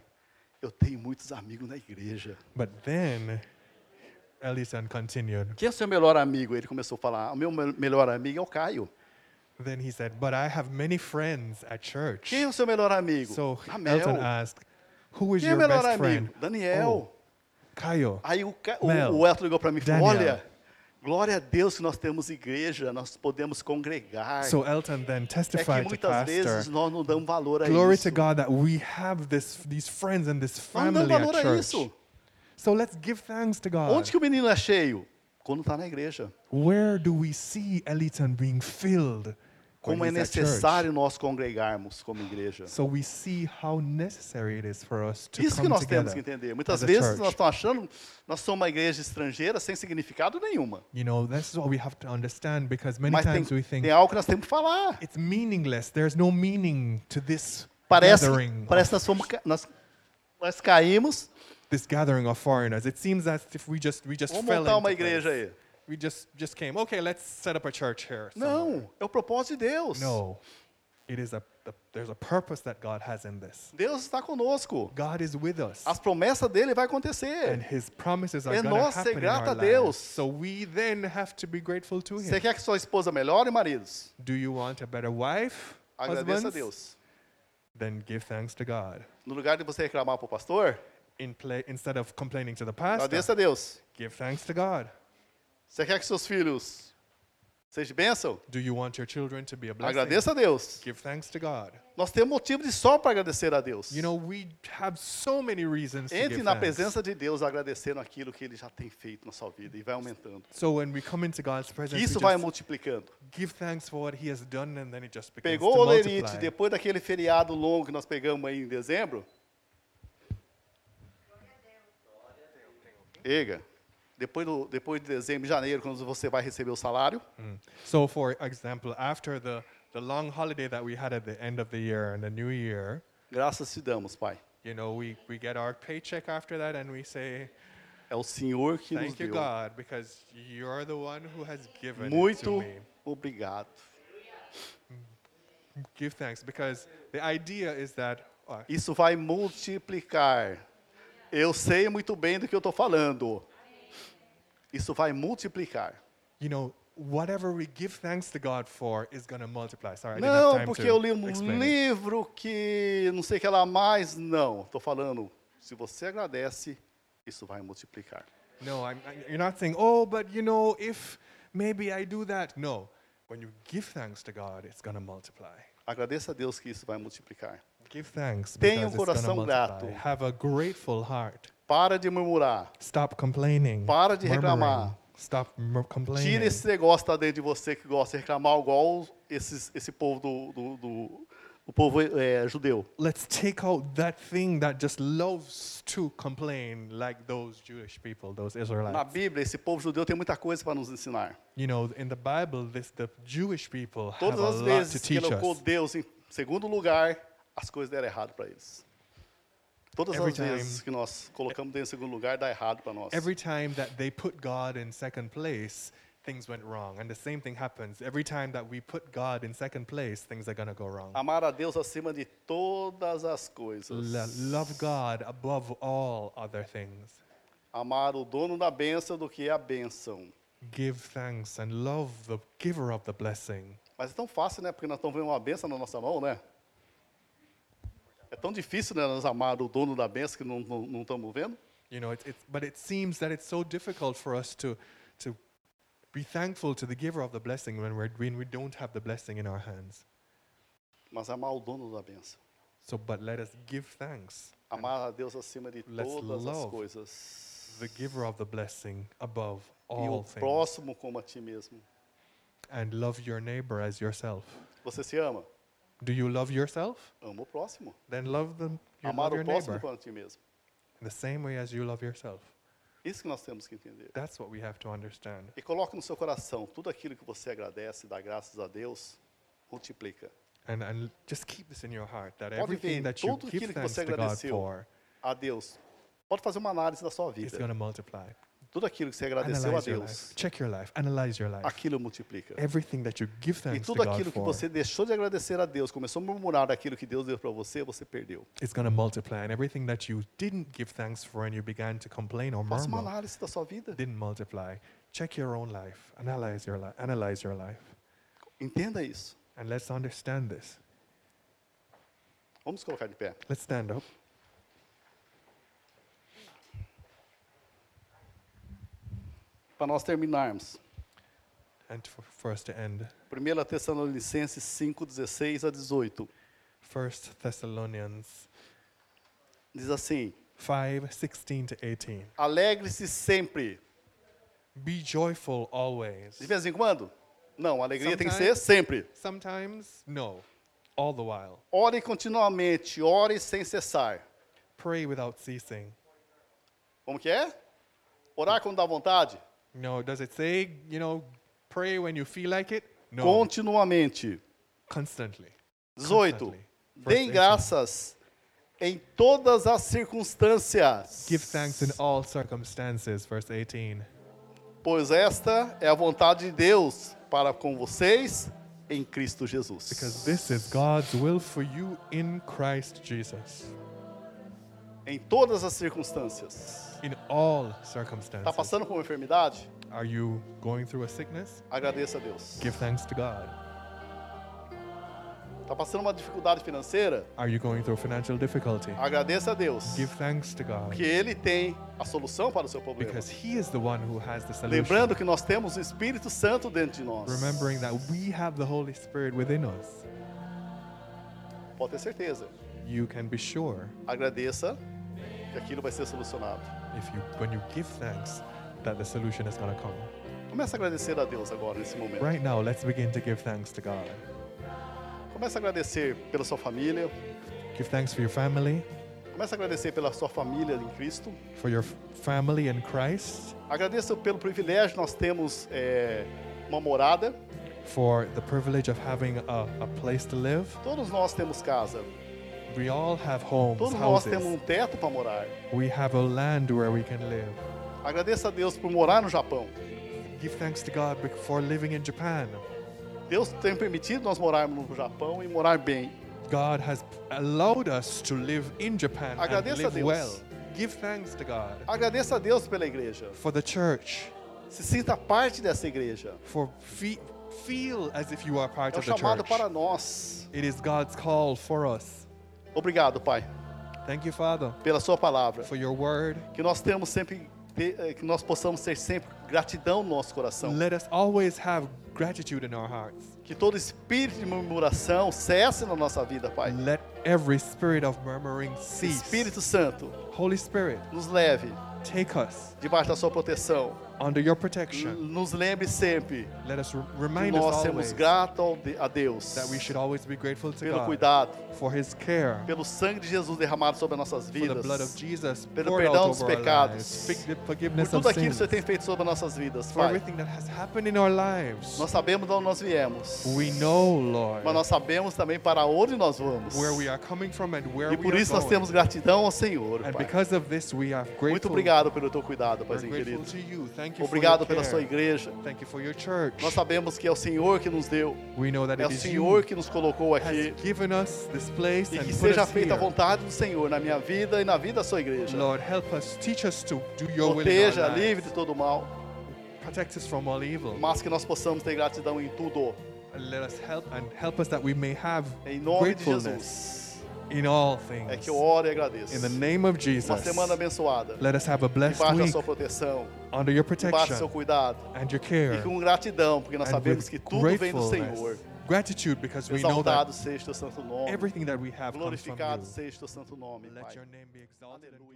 [SPEAKER 1] eu tenho muitos amigos na igreja.
[SPEAKER 2] But then Eliton continued.
[SPEAKER 1] Quem é o seu melhor amigo? Ele começou a falar, o meu me- melhor amigo é o Caio.
[SPEAKER 2] Then he said, But I have many friends at church.
[SPEAKER 1] Quem é o seu melhor amigo?
[SPEAKER 2] So
[SPEAKER 1] Amel.
[SPEAKER 2] Elton asked, Who is
[SPEAKER 1] Quem é
[SPEAKER 2] your
[SPEAKER 1] melhor
[SPEAKER 2] best
[SPEAKER 1] amigo?
[SPEAKER 2] friend?
[SPEAKER 1] Daniel.
[SPEAKER 2] Oh, Caio.
[SPEAKER 1] Aí o, Ca-
[SPEAKER 2] Mel.
[SPEAKER 1] o Elton ligou para mim e falou, olha, glória a Deus que nós temos igreja, nós podemos congregar.
[SPEAKER 2] So Elton then
[SPEAKER 1] é que
[SPEAKER 2] testified to
[SPEAKER 1] muitas vezes
[SPEAKER 2] pastor.
[SPEAKER 1] nós não damos valor a
[SPEAKER 2] Glory
[SPEAKER 1] isso.
[SPEAKER 2] to God that we have this, these friends and this
[SPEAKER 1] Nós não
[SPEAKER 2] family
[SPEAKER 1] damos
[SPEAKER 2] at
[SPEAKER 1] valor a
[SPEAKER 2] church.
[SPEAKER 1] isso.
[SPEAKER 2] So let's give thanks to God.
[SPEAKER 1] Onde que o menino é cheio? Quando está na igreja.
[SPEAKER 2] Where do we see Eliton being filled?
[SPEAKER 1] Como é necessário nós congregarmos como igreja.
[SPEAKER 2] So we see how necessary it is for us to
[SPEAKER 1] Isso que nós temos que entender. Muitas vezes nós estamos achando, nós somos uma igreja estrangeira sem significado nenhuma.
[SPEAKER 2] You know, that's what we have to understand because many
[SPEAKER 1] Mas tem,
[SPEAKER 2] times we think
[SPEAKER 1] tem algo que nós temos que falar.
[SPEAKER 2] it's meaningless. There's no meaning to this
[SPEAKER 1] Parece,
[SPEAKER 2] gathering,
[SPEAKER 1] parece que nós, fomos, ca- nós, nós caímos.
[SPEAKER 2] this gathering of foreigners. It seems as if we just we just
[SPEAKER 1] Vamos
[SPEAKER 2] fell
[SPEAKER 1] montar uma igreja aí.
[SPEAKER 2] We just just came. Okay, let's set up a church here. somewhere."
[SPEAKER 1] Não, é o propósito de Deus.
[SPEAKER 2] No, it is a the, there's a purpose that God has in this.
[SPEAKER 1] Deus está conosco.
[SPEAKER 2] God is with us.
[SPEAKER 1] As promessas dele vai
[SPEAKER 2] and
[SPEAKER 1] acontecer.
[SPEAKER 2] his promises are
[SPEAKER 1] É
[SPEAKER 2] going to
[SPEAKER 1] nós ser grato a Deus.
[SPEAKER 2] lives. So we then have to be grateful to
[SPEAKER 1] Você
[SPEAKER 2] him.
[SPEAKER 1] quer que sua esposa melhore, maridos?
[SPEAKER 2] Do you want a better wife,
[SPEAKER 1] Agradeça a? Deus.
[SPEAKER 2] Then give thanks to God.
[SPEAKER 1] No lugar de você reclamar para o pastor,
[SPEAKER 2] In play, instead of complaining to the pastor,
[SPEAKER 1] agradeça a Deus.
[SPEAKER 2] give thanks to God.
[SPEAKER 1] Você quer que seus filhos sejam bênção?
[SPEAKER 2] Do you want your children to be a blessing?
[SPEAKER 1] Agradeça a Deus.
[SPEAKER 2] Give thanks to God.
[SPEAKER 1] Nós temos motivo de só para agradecer a Deus.
[SPEAKER 2] You know, we have so many reasons to
[SPEAKER 1] Entre
[SPEAKER 2] give
[SPEAKER 1] na
[SPEAKER 2] thanks.
[SPEAKER 1] presença de Deus agradecendo aquilo que Ele já tem feito na sua vida e vai aumentando.
[SPEAKER 2] So when we come into God's presence,
[SPEAKER 1] Isso
[SPEAKER 2] we
[SPEAKER 1] vai
[SPEAKER 2] just
[SPEAKER 1] multiplicando.
[SPEAKER 2] give thanks for what He has done, and then it just begins
[SPEAKER 1] Pegou
[SPEAKER 2] to
[SPEAKER 1] o Olerite
[SPEAKER 2] multiply.
[SPEAKER 1] depois daquele feriado longo que nós pegamos aí em dezembro? Ega, depois, do, depois de dezembro janeiro, quando você vai receber o salário,
[SPEAKER 2] Mm. So, for example, after the, the long holiday that we had at the end of the year and the new year,
[SPEAKER 1] graças te damos, Pai.
[SPEAKER 2] you know, we, we get our paycheck after that and we say,
[SPEAKER 1] É o Senhor que nos
[SPEAKER 2] Thank you,
[SPEAKER 1] deu.
[SPEAKER 2] God, because you're the one who has given it to
[SPEAKER 1] Muito
[SPEAKER 2] me.
[SPEAKER 1] obrigado.
[SPEAKER 2] Give thanks because the idea is that uh,
[SPEAKER 1] Isso vai multiplicar. Eu sei muito bem do que eu estou falando. Isso vai multiplicar.
[SPEAKER 2] you know whatever we give thanks to God for is going to multiply. Sorry, I didn't
[SPEAKER 1] Não,
[SPEAKER 2] have time
[SPEAKER 1] porque
[SPEAKER 2] to
[SPEAKER 1] eu li um
[SPEAKER 2] explain it.
[SPEAKER 1] livro que não sei o que lá mais. Não, estou falando, se você agradece, isso vai multiplicar.
[SPEAKER 2] No, I'm, I, you're not saying, oh, but you know, if maybe I do that. No, when you give thanks to God, it's going to multiply.
[SPEAKER 1] Agradeça a Deus que isso vai multiplicar.
[SPEAKER 2] Give thanks
[SPEAKER 1] Tenha
[SPEAKER 2] because
[SPEAKER 1] um
[SPEAKER 2] it's going to
[SPEAKER 1] coração
[SPEAKER 2] multiply.
[SPEAKER 1] grato.
[SPEAKER 2] Have a grateful heart.
[SPEAKER 1] Para de murmurar.
[SPEAKER 2] Stop complaining.
[SPEAKER 1] Para de reclamar.
[SPEAKER 2] Stop complaining.
[SPEAKER 1] Tira esse negócio tá dentro de você que gosta de reclamar igual esses, esse povo do, do, do- o povo é, judeu.
[SPEAKER 2] Let's take out that thing that just loves to complain like those Jewish people, those Israelites.
[SPEAKER 1] Na Bíblia, esse povo judeu tem muita coisa para nos ensinar.
[SPEAKER 2] You know, in the Bible, this, the Jewish people have
[SPEAKER 1] Todas
[SPEAKER 2] a
[SPEAKER 1] as
[SPEAKER 2] lot to
[SPEAKER 1] vezes que
[SPEAKER 2] teach
[SPEAKER 1] colocou
[SPEAKER 2] us.
[SPEAKER 1] Deus em segundo lugar, as coisas deram errado para eles. Todas
[SPEAKER 2] Every
[SPEAKER 1] as vezes
[SPEAKER 2] time-
[SPEAKER 1] que nós colocamos Deus em segundo lugar, dá errado para nós.
[SPEAKER 2] Every time that they put God in second place, things went wrong. And the same thing happens. Every time that we put God in second place, things are going to go wrong.
[SPEAKER 1] Amar a Deus acima de todas as coisas.
[SPEAKER 2] Lo- love God above all other things.
[SPEAKER 1] Amar o dono da bênção do que a bênção.
[SPEAKER 2] Give thanks and love the giver of the blessing.
[SPEAKER 1] Mas é tão fácil, né? Porque nós estamos vendo uma bênção na nossa mão, né? É tão difícil, né? Nós amar o dono da bênção que não, não, não estamos vendo.
[SPEAKER 2] You know, it's, it's, but it seems that it's so difficult for us to, to be thankful to the giver of the blessing when, we're, when we don't have the blessing in our hands.
[SPEAKER 1] Mas amar o dono da bênção.
[SPEAKER 2] So, but let us give thanks.
[SPEAKER 1] Amar a Deus acima de todas as coisas.
[SPEAKER 2] The giver of the blessing above
[SPEAKER 1] E
[SPEAKER 2] all
[SPEAKER 1] o
[SPEAKER 2] things.
[SPEAKER 1] próximo como a ti mesmo.
[SPEAKER 2] And love your neighbor as yourself.
[SPEAKER 1] Você se ama?
[SPEAKER 2] Do you love yourself?
[SPEAKER 1] Ama o próximo.
[SPEAKER 2] Then love them. You
[SPEAKER 1] Amar
[SPEAKER 2] love
[SPEAKER 1] o
[SPEAKER 2] your
[SPEAKER 1] próximo
[SPEAKER 2] neighbor
[SPEAKER 1] como a ti mesmo.
[SPEAKER 2] in the same way as you love yourself.
[SPEAKER 1] Isso que nós temos que entender.
[SPEAKER 2] That's what we have to understand.
[SPEAKER 1] E coloque no seu coração tudo aquilo que você agradece, dá graças a Deus, multiplica.
[SPEAKER 2] And, and just keep this in your heart that
[SPEAKER 1] Pode
[SPEAKER 2] everything
[SPEAKER 1] ver,
[SPEAKER 2] that you
[SPEAKER 1] tudo
[SPEAKER 2] give
[SPEAKER 1] aquilo que
[SPEAKER 2] thanks
[SPEAKER 1] você
[SPEAKER 2] to God
[SPEAKER 1] agradeceu
[SPEAKER 2] for
[SPEAKER 1] a Deus. Pode fazer uma análise da sua
[SPEAKER 2] is
[SPEAKER 1] vida.
[SPEAKER 2] going to multiply.
[SPEAKER 1] Tudo aquilo que você agradeceu a
[SPEAKER 2] Analyze your
[SPEAKER 1] Deus,
[SPEAKER 2] life. Check your life. Analyze your life.
[SPEAKER 1] aquilo multiplica.
[SPEAKER 2] Everything that you give
[SPEAKER 1] E
[SPEAKER 2] thanks to
[SPEAKER 1] tudo
[SPEAKER 2] God
[SPEAKER 1] aquilo que
[SPEAKER 2] for
[SPEAKER 1] você deixou de agradecer a Deus, começou a murmurar daquilo que Deus deu para você, você perdeu.
[SPEAKER 2] is going to multiply. And everything that you didn't give thanks for and you began to complain or
[SPEAKER 1] Faça uma
[SPEAKER 2] murmur
[SPEAKER 1] análise da sua vida.
[SPEAKER 2] didn't multiply. Check your own life. Analyze your life. Analyze your life.
[SPEAKER 1] Entenda isso.
[SPEAKER 2] And let's understand this.
[SPEAKER 1] Vamos colocar de pé.
[SPEAKER 2] Let's stand up.
[SPEAKER 1] Para nós terminarmos.
[SPEAKER 2] And for, for us to end,
[SPEAKER 1] 1 Tessalonicenses 5, 16 a 18.
[SPEAKER 2] 1 Thessalonians
[SPEAKER 1] Diz assim:
[SPEAKER 2] 5 16 to 18.
[SPEAKER 1] Alegre-se sempre.
[SPEAKER 2] Be joyful always.
[SPEAKER 1] De vez em quando? Não, a alegria tem que ser
[SPEAKER 2] Sometimes-
[SPEAKER 1] sempre.
[SPEAKER 2] Sometimes, no. All the while.
[SPEAKER 1] Ore continuamente, ore sem cessar.
[SPEAKER 2] Pray without ceasing.
[SPEAKER 1] Como que é? Orar quando dá vontade?
[SPEAKER 2] No, does it say, you know, pray when you feel like it? No.
[SPEAKER 1] Continuamente.
[SPEAKER 2] Constantly.
[SPEAKER 1] 18.
[SPEAKER 2] Constantly. Verse
[SPEAKER 1] Deem
[SPEAKER 2] 18.
[SPEAKER 1] graças em todas as circunstâncias.
[SPEAKER 2] Give thanks in all circumstances. Verse 18.
[SPEAKER 1] Pois esta é a vontade de Deus para com vocês em Cristo Jesus.
[SPEAKER 2] Because this is God's will for you in Christ Jesus.
[SPEAKER 1] Em todas as circunstâncias.
[SPEAKER 2] In all
[SPEAKER 1] Está
[SPEAKER 2] circumstances.
[SPEAKER 1] passando por uma enfermidade?
[SPEAKER 2] Are you going through a sickness?
[SPEAKER 1] Agradeça a Deus.
[SPEAKER 2] Give thanks to God.
[SPEAKER 1] Está passando uma dificuldade financeira?
[SPEAKER 2] Are you going through financial difficulty?
[SPEAKER 1] Agradeça a Deus.
[SPEAKER 2] Give thanks to God.
[SPEAKER 1] Que Ele tem a solução para o seu problema.
[SPEAKER 2] Because He is the one who has the solution.
[SPEAKER 1] Lembrando que nós temos o Espírito Santo dentro de nós.
[SPEAKER 2] Remembering that we have the Holy Spirit within us.
[SPEAKER 1] Pode ter certeza.
[SPEAKER 2] You can be sure
[SPEAKER 1] Agradeça que aquilo vai ser solucionado.
[SPEAKER 2] If you, when you give thanks, that the solution is going to come.
[SPEAKER 1] Comece a agradecer a Deus agora, nesse momento.
[SPEAKER 2] Right now, let's begin to give thanks to God.
[SPEAKER 1] Comece a agradecer pela sua família.
[SPEAKER 2] Give thanks for your family,
[SPEAKER 1] Comece a agradecer pela sua família em Cristo.
[SPEAKER 2] for your family in Christ,
[SPEAKER 1] Agradeça pelo privilégio nós temos é, uma morada.
[SPEAKER 2] for the privilege of having a, a place to live.
[SPEAKER 1] Todos nós temos casa.
[SPEAKER 2] We all have homes,
[SPEAKER 1] Todos nós temos
[SPEAKER 2] houses.
[SPEAKER 1] um teto para morar.
[SPEAKER 2] We have a land where we can live.
[SPEAKER 1] Agradeça a Deus por morar no Japão.
[SPEAKER 2] Give thanks to God bec- for living in Japan.
[SPEAKER 1] Deus tem permitido nós morarmos no Japão e morar bem.
[SPEAKER 2] God has allowed us to live in Japan and
[SPEAKER 1] Agradeça a
[SPEAKER 2] live
[SPEAKER 1] Deus.
[SPEAKER 2] well. Give thanks to God
[SPEAKER 1] Agradeça a Deus pela igreja.
[SPEAKER 2] for the church,
[SPEAKER 1] Se sinta parte dessa igreja.
[SPEAKER 2] for fe- feel as if you are part
[SPEAKER 1] É
[SPEAKER 2] of the
[SPEAKER 1] chamado
[SPEAKER 2] church.
[SPEAKER 1] para nós.
[SPEAKER 2] It is God's call for us.
[SPEAKER 1] Obrigado, Pai,
[SPEAKER 2] Thank you, Father,
[SPEAKER 1] pela sua palavra.
[SPEAKER 2] for your word.
[SPEAKER 1] Que nós temos sempre eh, que nós possamos ter sempre gratidão no nosso coração.
[SPEAKER 2] Let us always have gratitude in our hearts.
[SPEAKER 1] Que todo espírito de murmuração cesse na nossa vida, Pai.
[SPEAKER 2] Let every spirit of murmuring cease.
[SPEAKER 1] Espírito Santo,
[SPEAKER 2] Holy Spirit,
[SPEAKER 1] nos leve
[SPEAKER 2] take us
[SPEAKER 1] debaixo da sua proteção.
[SPEAKER 2] Under your protection.
[SPEAKER 1] Nos lembre sempre
[SPEAKER 2] Let us remind us
[SPEAKER 1] nós temos
[SPEAKER 2] always
[SPEAKER 1] grato ao de- a Deus
[SPEAKER 2] that we should always be grateful to
[SPEAKER 1] pelo
[SPEAKER 2] God
[SPEAKER 1] cuidado,
[SPEAKER 2] for His care,
[SPEAKER 1] pelo sangue de Jesus derramado sobre as nossas
[SPEAKER 2] for the blood of
[SPEAKER 1] vidas,
[SPEAKER 2] Jesus
[SPEAKER 1] pelo perdão dos pecados,
[SPEAKER 2] for
[SPEAKER 1] por tudo aquilo que você tem feito sobre as nossas vidas,
[SPEAKER 2] for
[SPEAKER 1] Pai.
[SPEAKER 2] everything that has happened in our lives.
[SPEAKER 1] Nós sabemos de onde nós viemos,
[SPEAKER 2] We know, Lord,
[SPEAKER 1] mas nós sabemos também para onde nós vamos.
[SPEAKER 2] where we are coming from and where
[SPEAKER 1] E
[SPEAKER 2] we
[SPEAKER 1] por
[SPEAKER 2] are
[SPEAKER 1] isso nós
[SPEAKER 2] going.
[SPEAKER 1] temos gratidão ao Senhor,
[SPEAKER 2] And
[SPEAKER 1] Pai.
[SPEAKER 2] because of this, we are
[SPEAKER 1] Muito
[SPEAKER 2] grateful.
[SPEAKER 1] obrigado pelo teu cuidado,
[SPEAKER 2] grateful
[SPEAKER 1] querido. Obrigado pela sua igreja. Nós sabemos que é o Senhor que nos deu,
[SPEAKER 2] We know that
[SPEAKER 1] é o Senhor que nos colocou aqui.
[SPEAKER 2] has given us this place
[SPEAKER 1] E que seja feita a vontade do Senhor na minha vida e na vida da sua igreja.
[SPEAKER 2] Lord, help us, teach us to do your
[SPEAKER 1] Proteja, livre de todo mal,
[SPEAKER 2] Protect us from all evil.
[SPEAKER 1] mas que nós possamos ter gratidão em tudo.
[SPEAKER 2] And let us help and help us that we may have
[SPEAKER 1] Em nome de Jesus.
[SPEAKER 2] In all
[SPEAKER 1] É
[SPEAKER 2] things.
[SPEAKER 1] que eu oro e agradeço.
[SPEAKER 2] In the name of
[SPEAKER 1] Uma
[SPEAKER 2] Jesus,
[SPEAKER 1] semana abençoada.
[SPEAKER 2] let us have a blessed
[SPEAKER 1] Debaixo da sua proteção,
[SPEAKER 2] under your
[SPEAKER 1] debaixo do seu
[SPEAKER 2] protection
[SPEAKER 1] cuidado.
[SPEAKER 2] and your
[SPEAKER 1] E
[SPEAKER 2] care.
[SPEAKER 1] com gratidão, porque nós sabemos que tudo vem do. Senhor.
[SPEAKER 2] Gratitude because we know that
[SPEAKER 1] seja teu santo nome.
[SPEAKER 2] everything that we have comes from
[SPEAKER 1] Glorificado
[SPEAKER 2] you.
[SPEAKER 1] seja o teu santo nome,
[SPEAKER 2] Let
[SPEAKER 1] Pai.
[SPEAKER 2] your name be exalted
[SPEAKER 1] Aleluia.